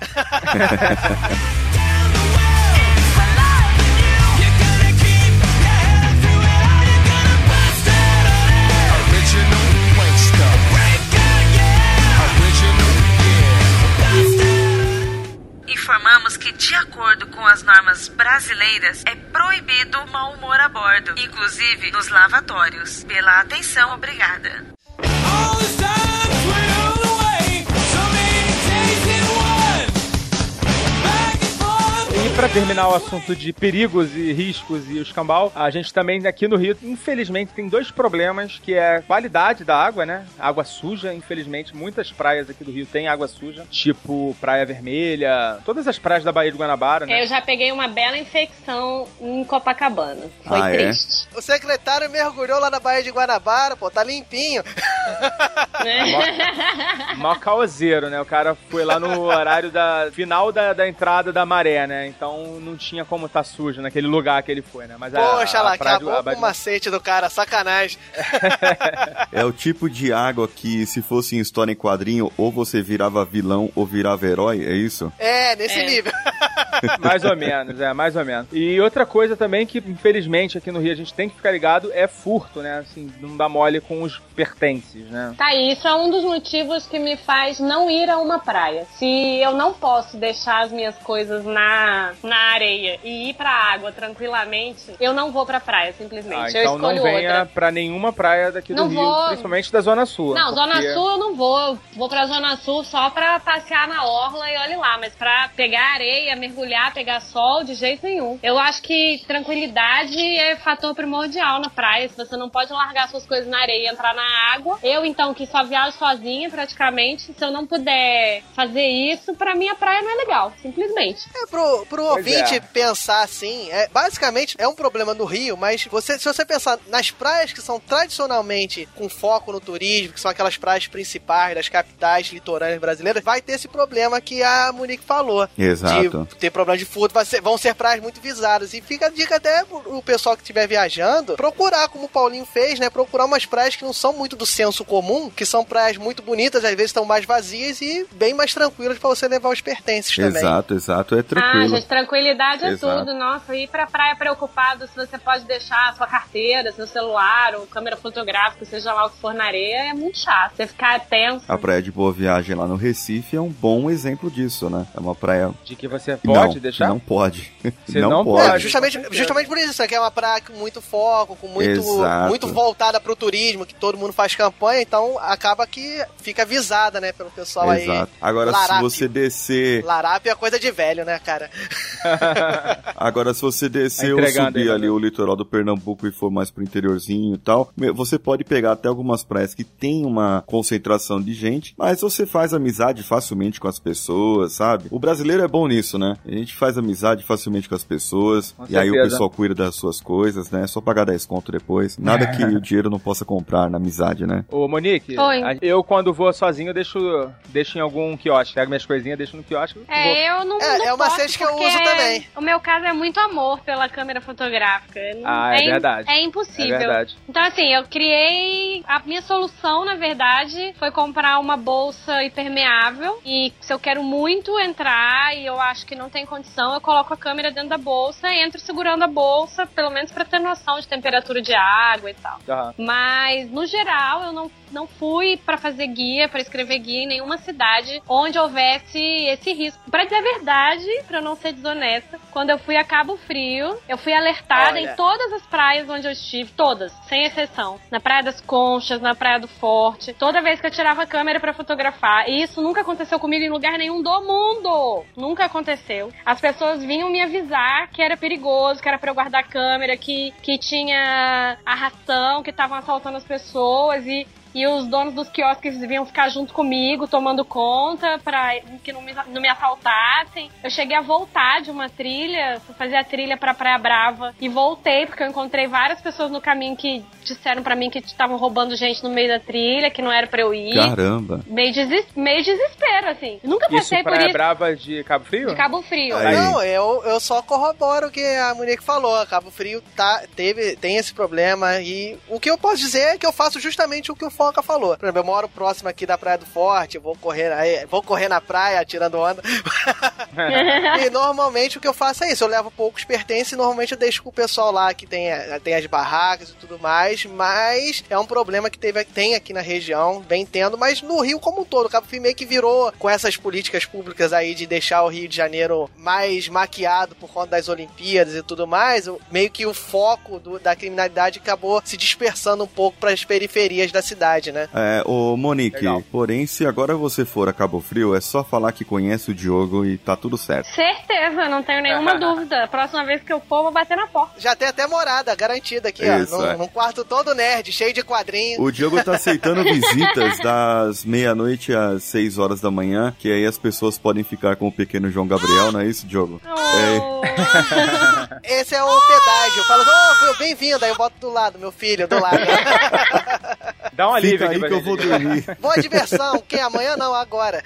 Informamos que, de acordo com as normas brasileiras, é proibido o mau humor a bordo, inclusive nos lavatórios. Pela atenção, obrigada. E pra terminar o assunto de perigos e riscos e o escambau, a gente também aqui no Rio, infelizmente, tem dois problemas, que é a qualidade da água, né? Água suja, infelizmente, muitas praias aqui do Rio têm água suja, tipo Praia Vermelha, todas as praias da Baía de Guanabara, né? Eu já peguei uma bela infecção em Copacabana. Foi Ah, é? triste. O secretário mergulhou lá na Baía de Guanabara, pô, tá limpinho. Mó caoseiro, né? O cara foi lá no horário da final da, da entrada da maré, né? Então Então não tinha como estar tá sujo naquele lugar que ele foi, né? Mas Poxa a, lá, a praia acabou do, com o macete do cara, sacanagem. é o tipo de água que, se fosse em história em quadrinho, ou você virava vilão ou virava herói, é isso? É, nesse É. nível. mais ou menos, é, mais ou menos. E outra coisa também que, infelizmente, aqui no Rio a gente tem que ficar ligado é furto, né? Assim, não dá mole com os pertences, né? Tá, e isso é um dos motivos que me faz não ir a uma praia. Se eu não posso deixar as minhas coisas na, na areia e ir pra água tranquilamente, eu não vou pra praia, simplesmente. Ah, eu então escolho não venha outra. pra nenhuma praia daqui do Não Rio, vou. principalmente da Zona Sul. Não, Zona porque- Sul eu não vou. Eu vou pra Zona Sul só pra passear na orla e olhe lá. Mas pra pegar areia, mergulhar, pegar sol, de jeito nenhum. Eu acho que tranquilidade é fator primordial na praia. Se você não pode largar suas coisas na areia e entrar na água. Eu, então, que só viajo sozinha praticamente, se eu não puder fazer isso, pra mim a praia não é legal. Simplesmente. É pro, pro ouvinte é. pensar assim, é, basicamente é um problema no Rio, mas você, se você pensar nas praias que são tradicionalmente com foco no turismo, que são aquelas praias principais das capitais litorâneas brasileiras, vai ter esse problema que a Monique falou. Exato. De ter problema de furto, vai ser- vão ser praias muito visadas. E fica a dica até pro o pessoal que estiver viajando, procurar, como o Paulinho fez, né? Procurar umas praias que não são muito do senso comum, que são praias muito bonitas, às vezes estão mais vazias e bem mais tranquilas pra você levar os pertences também. Exato, exato. É Ah, tranquilo. gente, tranquilidade é Exato. tudo. Nossa, ir pra praia preocupado se você pode deixar a sua carteira, seu celular, ou câmera fotográfica, seja lá o que for na areia, é muito chato. Você ficar tenso. A praia de Boa Viagem lá no Recife é um bom exemplo disso, né? É uma praia. De que você pode não, deixar? Não pode. Você não, não pode. É, pode. justamente, justamente por isso, né, que é uma praia com muito foco, com muito, Exato. muito voltada pro turismo, que todo mundo faz campanha, então acaba que fica avisada, né, pelo pessoal aí. Exato. Agora, Larape. se você descer. Larápio é coisa de velho, né, cara? Agora, se você descer ou subir aí, ali né? o litoral do Pernambuco e for mais pro interiorzinho e tal, você pode pegar até algumas praias que tem uma concentração de gente, mas você faz amizade facilmente com as pessoas, sabe? O brasileiro é bom nisso, né? A gente faz amizade facilmente com as pessoas, Com e aí o certeza. pessoal cuida das suas coisas, né? É só pagar 10 conto depois. Nada que o dinheiro não possa comprar na amizade, né? Ô, Monique, Oi. eu quando vou sozinho, eu deixo, deixo em algum quiosque. Pego minhas coisinhas, deixo no quiosque. vou. É, eu não. É, não é uma posso que eu uso também. O meu caso é muito amor pela câmera fotográfica. Ah, é im- verdade. É É impossível. verdade. Então, assim, eu criei. A minha solução, na verdade, foi comprar uma bolsa impermeável. E se eu quero muito entrar e eu acho que não tem condição, eu coloco a câmera dentro da bolsa e entro segurando a bolsa, pelo menos pra ter noção de temperatura de água e tal. Aham. Mas, no geral, eu não, não fui pra fazer guia, pra escrever guia em nenhuma cidade onde houvesse esse risco. Pra dizer a verdade, pra não ser desonesta, quando eu fui a Cabo Frio, eu fui alertada Olha. em todas as praias onde eu estive, todas, sem exceção. Na Praia das Conchas, na Praia do Forte, toda vez que eu tirava a câmera pra fotografar. E isso nunca aconteceu comigo em lugar nenhum do mundo. Nunca aconteceu. As pessoas vinham me avisar que era perigoso, que era pra eu guardar a câmera, que, que tinha arrastão, que estavam assaltando as pessoas e. E os donos dos quiosques vinham ficar junto comigo, tomando conta pra que não me, não me assaltassem. Eu cheguei a voltar de uma trilha, fazer a trilha pra Praia Brava e voltei, porque eu encontrei várias pessoas no caminho que disseram pra mim que estavam roubando gente no meio da trilha, que não era pra eu ir. Caramba. Meio, deses- meio desespero, assim. Eu nunca Isso passei por Praia isso Brava de Cabo Frio? de Cabo Frio. Aí. Não, eu, eu só corroboro o que a Monique falou. Cabo Frio tá, teve, tem esse problema. E o que eu posso dizer é que eu faço justamente o que o Foca falou. Por exemplo, eu moro próximo aqui da Praia do Forte, vou correr, aí, vou correr na praia tirando onda. e normalmente o que eu faço é isso. Eu levo poucos pertences e normalmente eu deixo com o pessoal lá que tem, tem as barracas e tudo mais. Mas é um problema que teve, tem aqui na região, vem tendo, mas no Rio como um todo. O Cabo Frio meio que virou com essas políticas públicas aí de deixar o Rio de Janeiro mais maquiado por conta das Olimpíadas e tudo mais. Meio que o foco do- da criminalidade acabou se dispersando um pouco para as periferias da cidade, né? É, ô Monique, Legal. porém, se agora você for a Cabo Frio, é só falar que conhece o Diogo e tá tudo certo. Certeza, não tenho nenhuma dúvida. Próxima vez que eu for, eu vou bater na porta. Já tem até morada garantida aqui, Isso, ó. Num, é. num quarto todo nerd, cheio de quadrinhos. O Diogo tá aceitando visitas das meia-noite às seis horas da manhã, que aí as pessoas podem ficar com o pequeno João Gabriel, não é isso, Diogo? Oh. Esse é o pedágio. Fala, ô, oh, bem-vindo. Aí eu boto do lado, meu filho, do lado. Dá um alívio Fica aí pra que eu vou dormir. Boa diversão. Quem amanhã não, agora.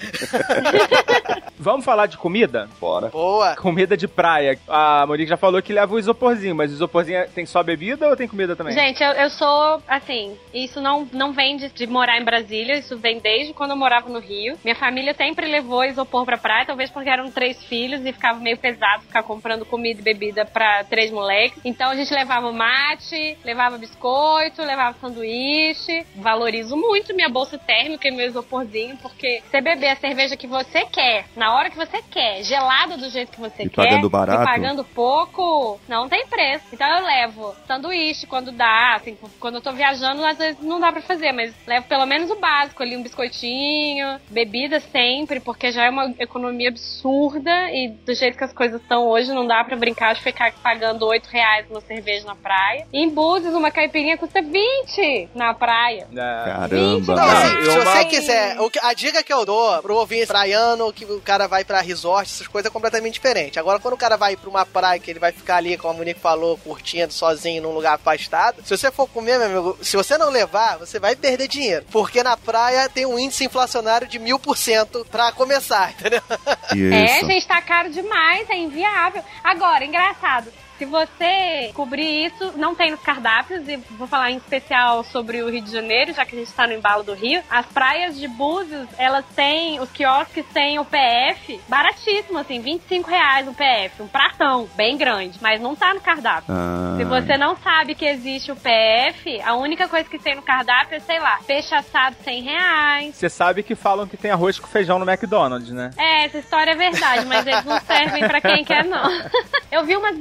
Vamos falar de comida? Bora. Boa. Comida de praia. A Monique já falou que leva o isoporzinho, mas o isoporzinho tem só bebida ou tem comida também? Gente, eu, eu sou, assim, isso não, não vem de, de morar em Brasília, isso vem desde quando eu morava no Rio. Minha família sempre levou isopor pra praia, talvez porque eram três filhos e ficava meio pesado ficar comprando comida e bebida pra três moleques. Então a gente levava mate, levava biscoito, levava sanduíche. Valorizo muito minha bolsa térmica e meu isoporzinho, porque você beber a cerveja que você quer, na hora que você quer, gelada do jeito que você E quer, pagando barato? e pagando pouco, não tem preço. Então eu levo sanduíche quando dá, assim, quando eu tô viajando, às vezes não dá pra fazer, mas levo pelo menos o básico ali, um biscoitinho, bebida sempre, porque já é uma economia absurda e do jeito que as coisas estão hoje, não dá pra brincar de ficar pagando 8 reais uma cerveja na praia. E em Búzios, uma caipirinha custa 20 na praia. É. Caramba. Não, assim, eu- se você quiser, o que- a dica que eu dou pro ouvinte praiano, que o cara vai pra resort, essas coisas é completamente diferente. Agora, quando o cara vai pra uma praia que ele vai ficar ali, como a Monique falou, curtindo sozinho num lugar afastado, se você for comer, meu amigo, se você não levar, você vai perder dinheiro. Porque na praia tem um índice inflacionário de mil por cento pra começar, entendeu? É, Isso. gente, tá caro demais, é inviável. Agora, engraçado. Se você cobrir isso, não tem nos cardápios, e vou falar em especial sobre o Rio de Janeiro, já que a gente tá no embalo do Rio. As praias de Búzios, elas têm, os quiosques têm o PF baratíssimo, assim, 25 reais o PF, um pratão, bem grande, mas não tá no cardápio. Ah, Se você não sabe que existe o PF, a única coisa que tem no cardápio é, sei lá, peixe assado 100 reais. Você sabe que falam que tem arroz com feijão no McDonald's, né? É, essa história é verdade, mas eles não servem pra quem quer, não. Eu vi umas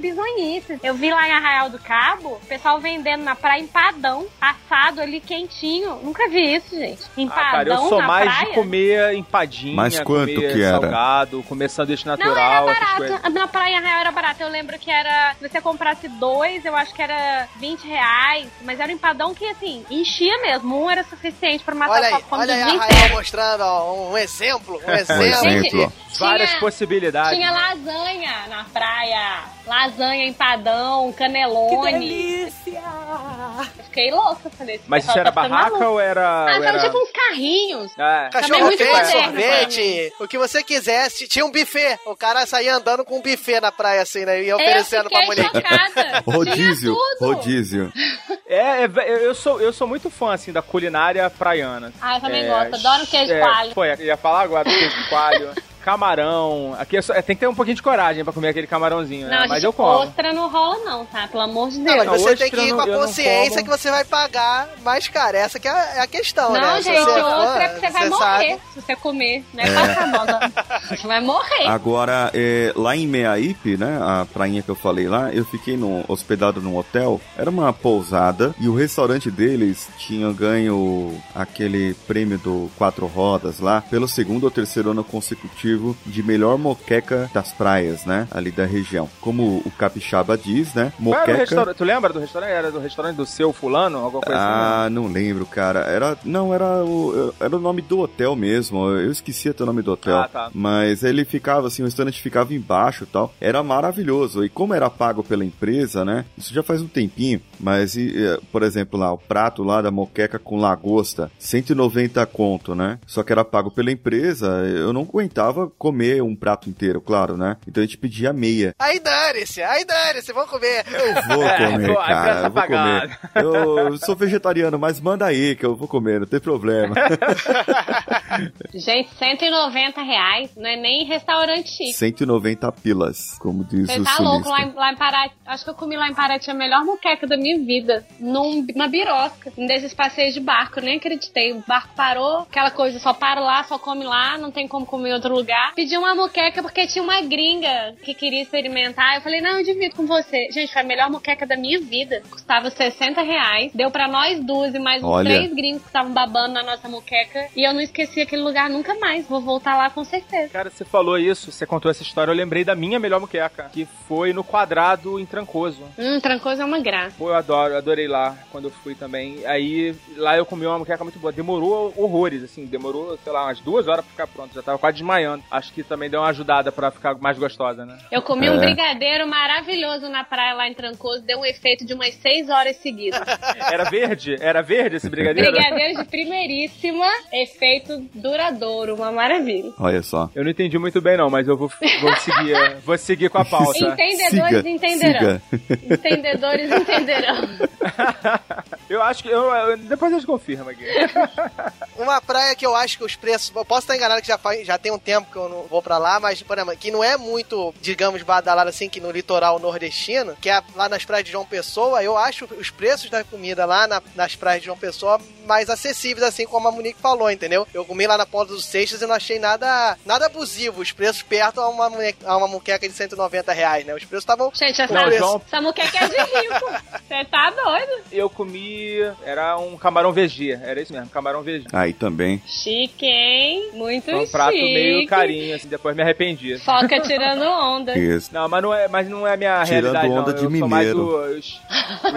bizonhices. Eu vi lá em Arraial do Cabo, o pessoal vendendo na praia empadão, assado ali quentinho. Nunca vi isso, gente. Ah, Empadão cara, eu sou na mais praia? de comer empadinha, Mas quanto comer que era? salgado, comer sanduíche Não, era natural, essas coisas. barato. Na praia em Arraial era barato. Eu lembro que era. Se você comprasse dois, eu acho que era 20 reais. Mas era um empadão que, assim, enchia mesmo. Um era suficiente pra matar Olha a aí, fome olha aí a inteiro. mostrando ó, um exemplo, um Um exemplo. exemplo. ó. Várias Tinha- possibilidades. Tinha lasanha na praia. Lasanha, empadão, canelone. Eu fiquei louca, falei. esse Mas isso era tá barraca ou era. Ah, ou era... tipo uns carrinhos. É. Cachorro muito quente, moderno, sorvete, o que você quisesse. Tinha um buffet. O cara saía andando com um buffet na praia, assim, né? E oferecendo pra mulher. chocada. Rodízio, Tinha tudo. rodízio. É, é, eu sou, eu sou muito fã, assim, da culinária praiana. Ah, eu também É, gosto. Adoro queijo é, coalho. Pô, eu ia falar agora do queijo coalho. Camarão. Aqui é só- é, tem que ter um pouquinho de coragem pra comer aquele camarãozinho, né? Não, Mas eu como. ostra não rola não, tá? Pelo amor de Não, Deus. mas Não, você tem ostra que ir com a não- não consciência que você vai pagar mais caro. Essa que é a, é a questão, Não, né? Se gente, você é fã, outra é porque você vai você morrer sabe. se você comer, né? Não. Você vai morrer. Agora, é, lá em Meaípe, né, a prainha que eu falei lá, eu fiquei no, hospedado num hotel, era uma pousada, e o restaurante deles tinha ganho aquele prêmio do Quatro Rodas lá, pelo segundo ou terceiro ano consecutivo de melhor moqueca das praias, né, ali da região. Como o capixaba diz, né, moqueca... Tu lembra do restaurante? Era do restaurante do seu fulano? Alguma coisa assim? Ah, não lembro, cara. Era, não, era o, era o nome do hotel mesmo. Eu esqueci até o nome do hotel. Ah, tá. Mas ele ficava assim, o restaurante ficava embaixo e tal. Era maravilhoso. E como era pago pela empresa, né? Isso já faz um tempinho. Mas, e, eh, por exemplo, lá, o prato lá da moqueca com lagosta, 190 conto, né? Só que era pago pela empresa. Eu não aguentava comer um prato inteiro, claro, né? Então a gente pedia meia. Aí dane-se, aí dane-se, vamos comer. Eu vou É, comer, a cara. Eu vou comer. Eu sou vegetariano, mas manda aí que eu vou comer, não tem problema. Gente, 190 reais não é nem restaurante chique. 190 pilas, como diz Você o tá sulista. louco lá em, lá em Paraty. Acho que eu comi lá em Paraty a melhor moqueca da minha vida. Num, numa birosca. Um desses passeios de barco. Eu nem acreditei. O barco parou, aquela coisa, só para lá, só come lá, não tem como comer em outro lugar. Pedi uma moqueca porque tinha uma gringa que queria experimentar. Eu falei, não, eu divido com você. Gente, foi a melhor moqueca da minha vida. Custava 60 reais. Deu pra nós duas e mais uns Olha. três gringos que estavam babando na nossa moqueca. E eu não esqueci aquele lugar nunca mais. Vou voltar lá com certeza. Cara, você falou isso, você contou essa história, eu lembrei da minha melhor muqueca, que foi no quadrado em Trancoso. Hum, Trancoso é uma graça. Pô, eu adoro, eu adorei lá quando eu fui também. Aí lá eu comi uma muqueca muito boa. Demorou horrores, assim, demorou, sei lá, umas duas horas pra ficar pronto. Já tava quase desmaiando. Acho que também deu uma ajudada pra ficar mais gostosa, né? Eu comi É. um brigadeiro maravilhoso na praia lá em Trancoso, deu um efeito de umas 6 horas seguidas. Era verde? Era verde esse brigadeiro? Brigadeiro de primeiríssima, efeito duradouro, uma maravilha. Olha só. Eu não entendi muito bem, não, mas eu vou, vou seguir. Vou seguir com a pauta. Entendedores Siga, entenderão. siga. Entendedores entenderão. eu acho que. Eu, eu- depois a gente confirma aqui. Uma praia que eu acho que os preços. Eu posso estar enganado que já, faz, já tem um tempo que eu não vou pra lá, mas, por exemplo, que não é muito, digamos, badalado assim, que no litoral nordestino, que é lá nas praias de João Pessoa, eu acho os preços da comida lá na- nas praias de João Pessoa mais acessíveis, assim como a Monique falou, entendeu? Eu comi lá na Ponta dos Seixas e não achei nada, nada abusivo. Os preços perto a uma, a uma muqueca de 190 reais, né? Os preços estavam. Gente, essa, Não, João- essa muqueca é de rico. Você tá doido? Eu comi. Era um camarão veggie. Era isso mesmo, camarão veggie. Aí também. Chique, hein? Muito Foi um chique. prato meio carinho, assim, depois me arrependi. Foca tirando onda. Isso. Não, mas não é, mas não é a minha Tirando realidade, onda não. de eu sou mais mineiro. o, o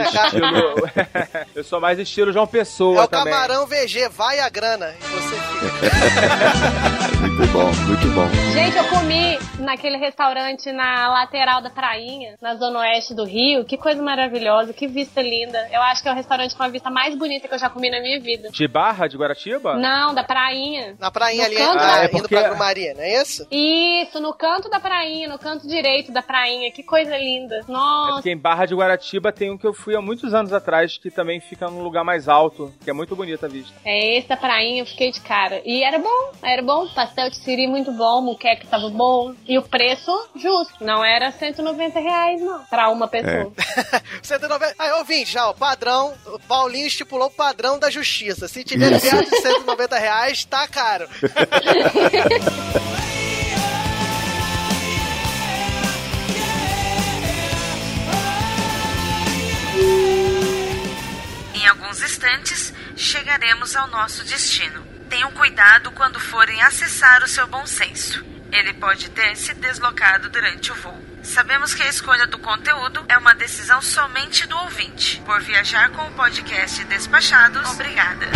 estilo. eu sou mais estilo João Pessoa É o também. camarão VG, vai a grana. E você fica. Muito bom, muito bom. Gente, eu comi naquele restaurante na lateral da prainha, na zona oeste do Rio. Que coisa maravilhosa, que vista linda. Eu acho que é o restaurante com a vista mais bonita que eu já comi na minha vida. De Barra, de Guaratiba? Não, da prainha. Na prainha No ali, canto. ah, é indo porque- pra Grumaria, não é isso? Isso, no canto da prainha, no canto direito da prainha. Que coisa linda. É Nossa. porque em Barra de Guaratiba tem um que eu fui há muitos anos atrás, que também fica num lugar mais alto, que é muito bonita a vista. É esse da prainha, eu fiquei de cara. E era bom, era bom. Pastel de siri muito bom, muqueca tava bom. E o preço justo. Não era 190 reais, não. Pra uma pessoa. 190. Aí, ouvinte, já, ó, padrão. O Paulinho estipulou o padrão da justiça. Se tiver perto de 190 reais, tá caro. Em alguns instantes, chegaremos ao nosso destino. Tenham cuidado quando forem acessar o seu bom senso. Ele pode ter se deslocado durante o voo. Sabemos que a escolha do conteúdo é uma decisão somente do ouvinte. Por viajar com o podcast Despachados, obrigada.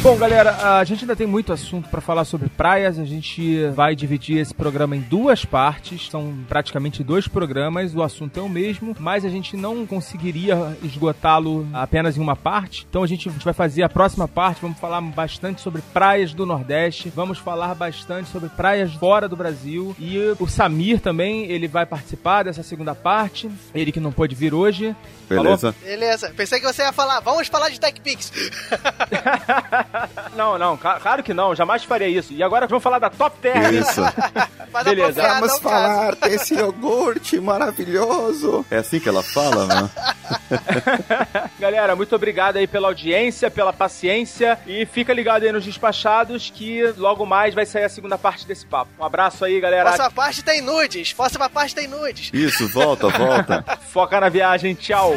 Bom, galera, a gente ainda tem muito assunto pra falar sobre praias. A gente vai dividir esse programa em duas partes. São praticamente dois programas. O assunto é o mesmo, mas a gente não conseguiria esgotá-lo apenas em uma parte. Então a gente, vai fazer a próxima parte. Vamos falar bastante sobre praias do Nordeste. Vamos falar bastante sobre praias fora do Brasil. E o Samir também, ele vai participar dessa segunda parte. Ele que não pôde vir hoje. Beleza? Beleza. Pensei que você ia falar, vamos falar de TechPix. Não, não, claro que não, jamais faria isso. E agora vamos falar da Top Term. Isso. Mas Beleza. Vamos falar desse iogurte maravilhoso. É assim que ela fala, né? Galera, muito obrigado aí pela audiência, pela paciência e fica ligado aí nos despachados que logo mais vai sair a segunda parte desse papo. Um abraço aí, galera. Próxima parte tem nudes. Próxima parte tem nudes. Isso, volta, volta. Foca na viagem, tchau.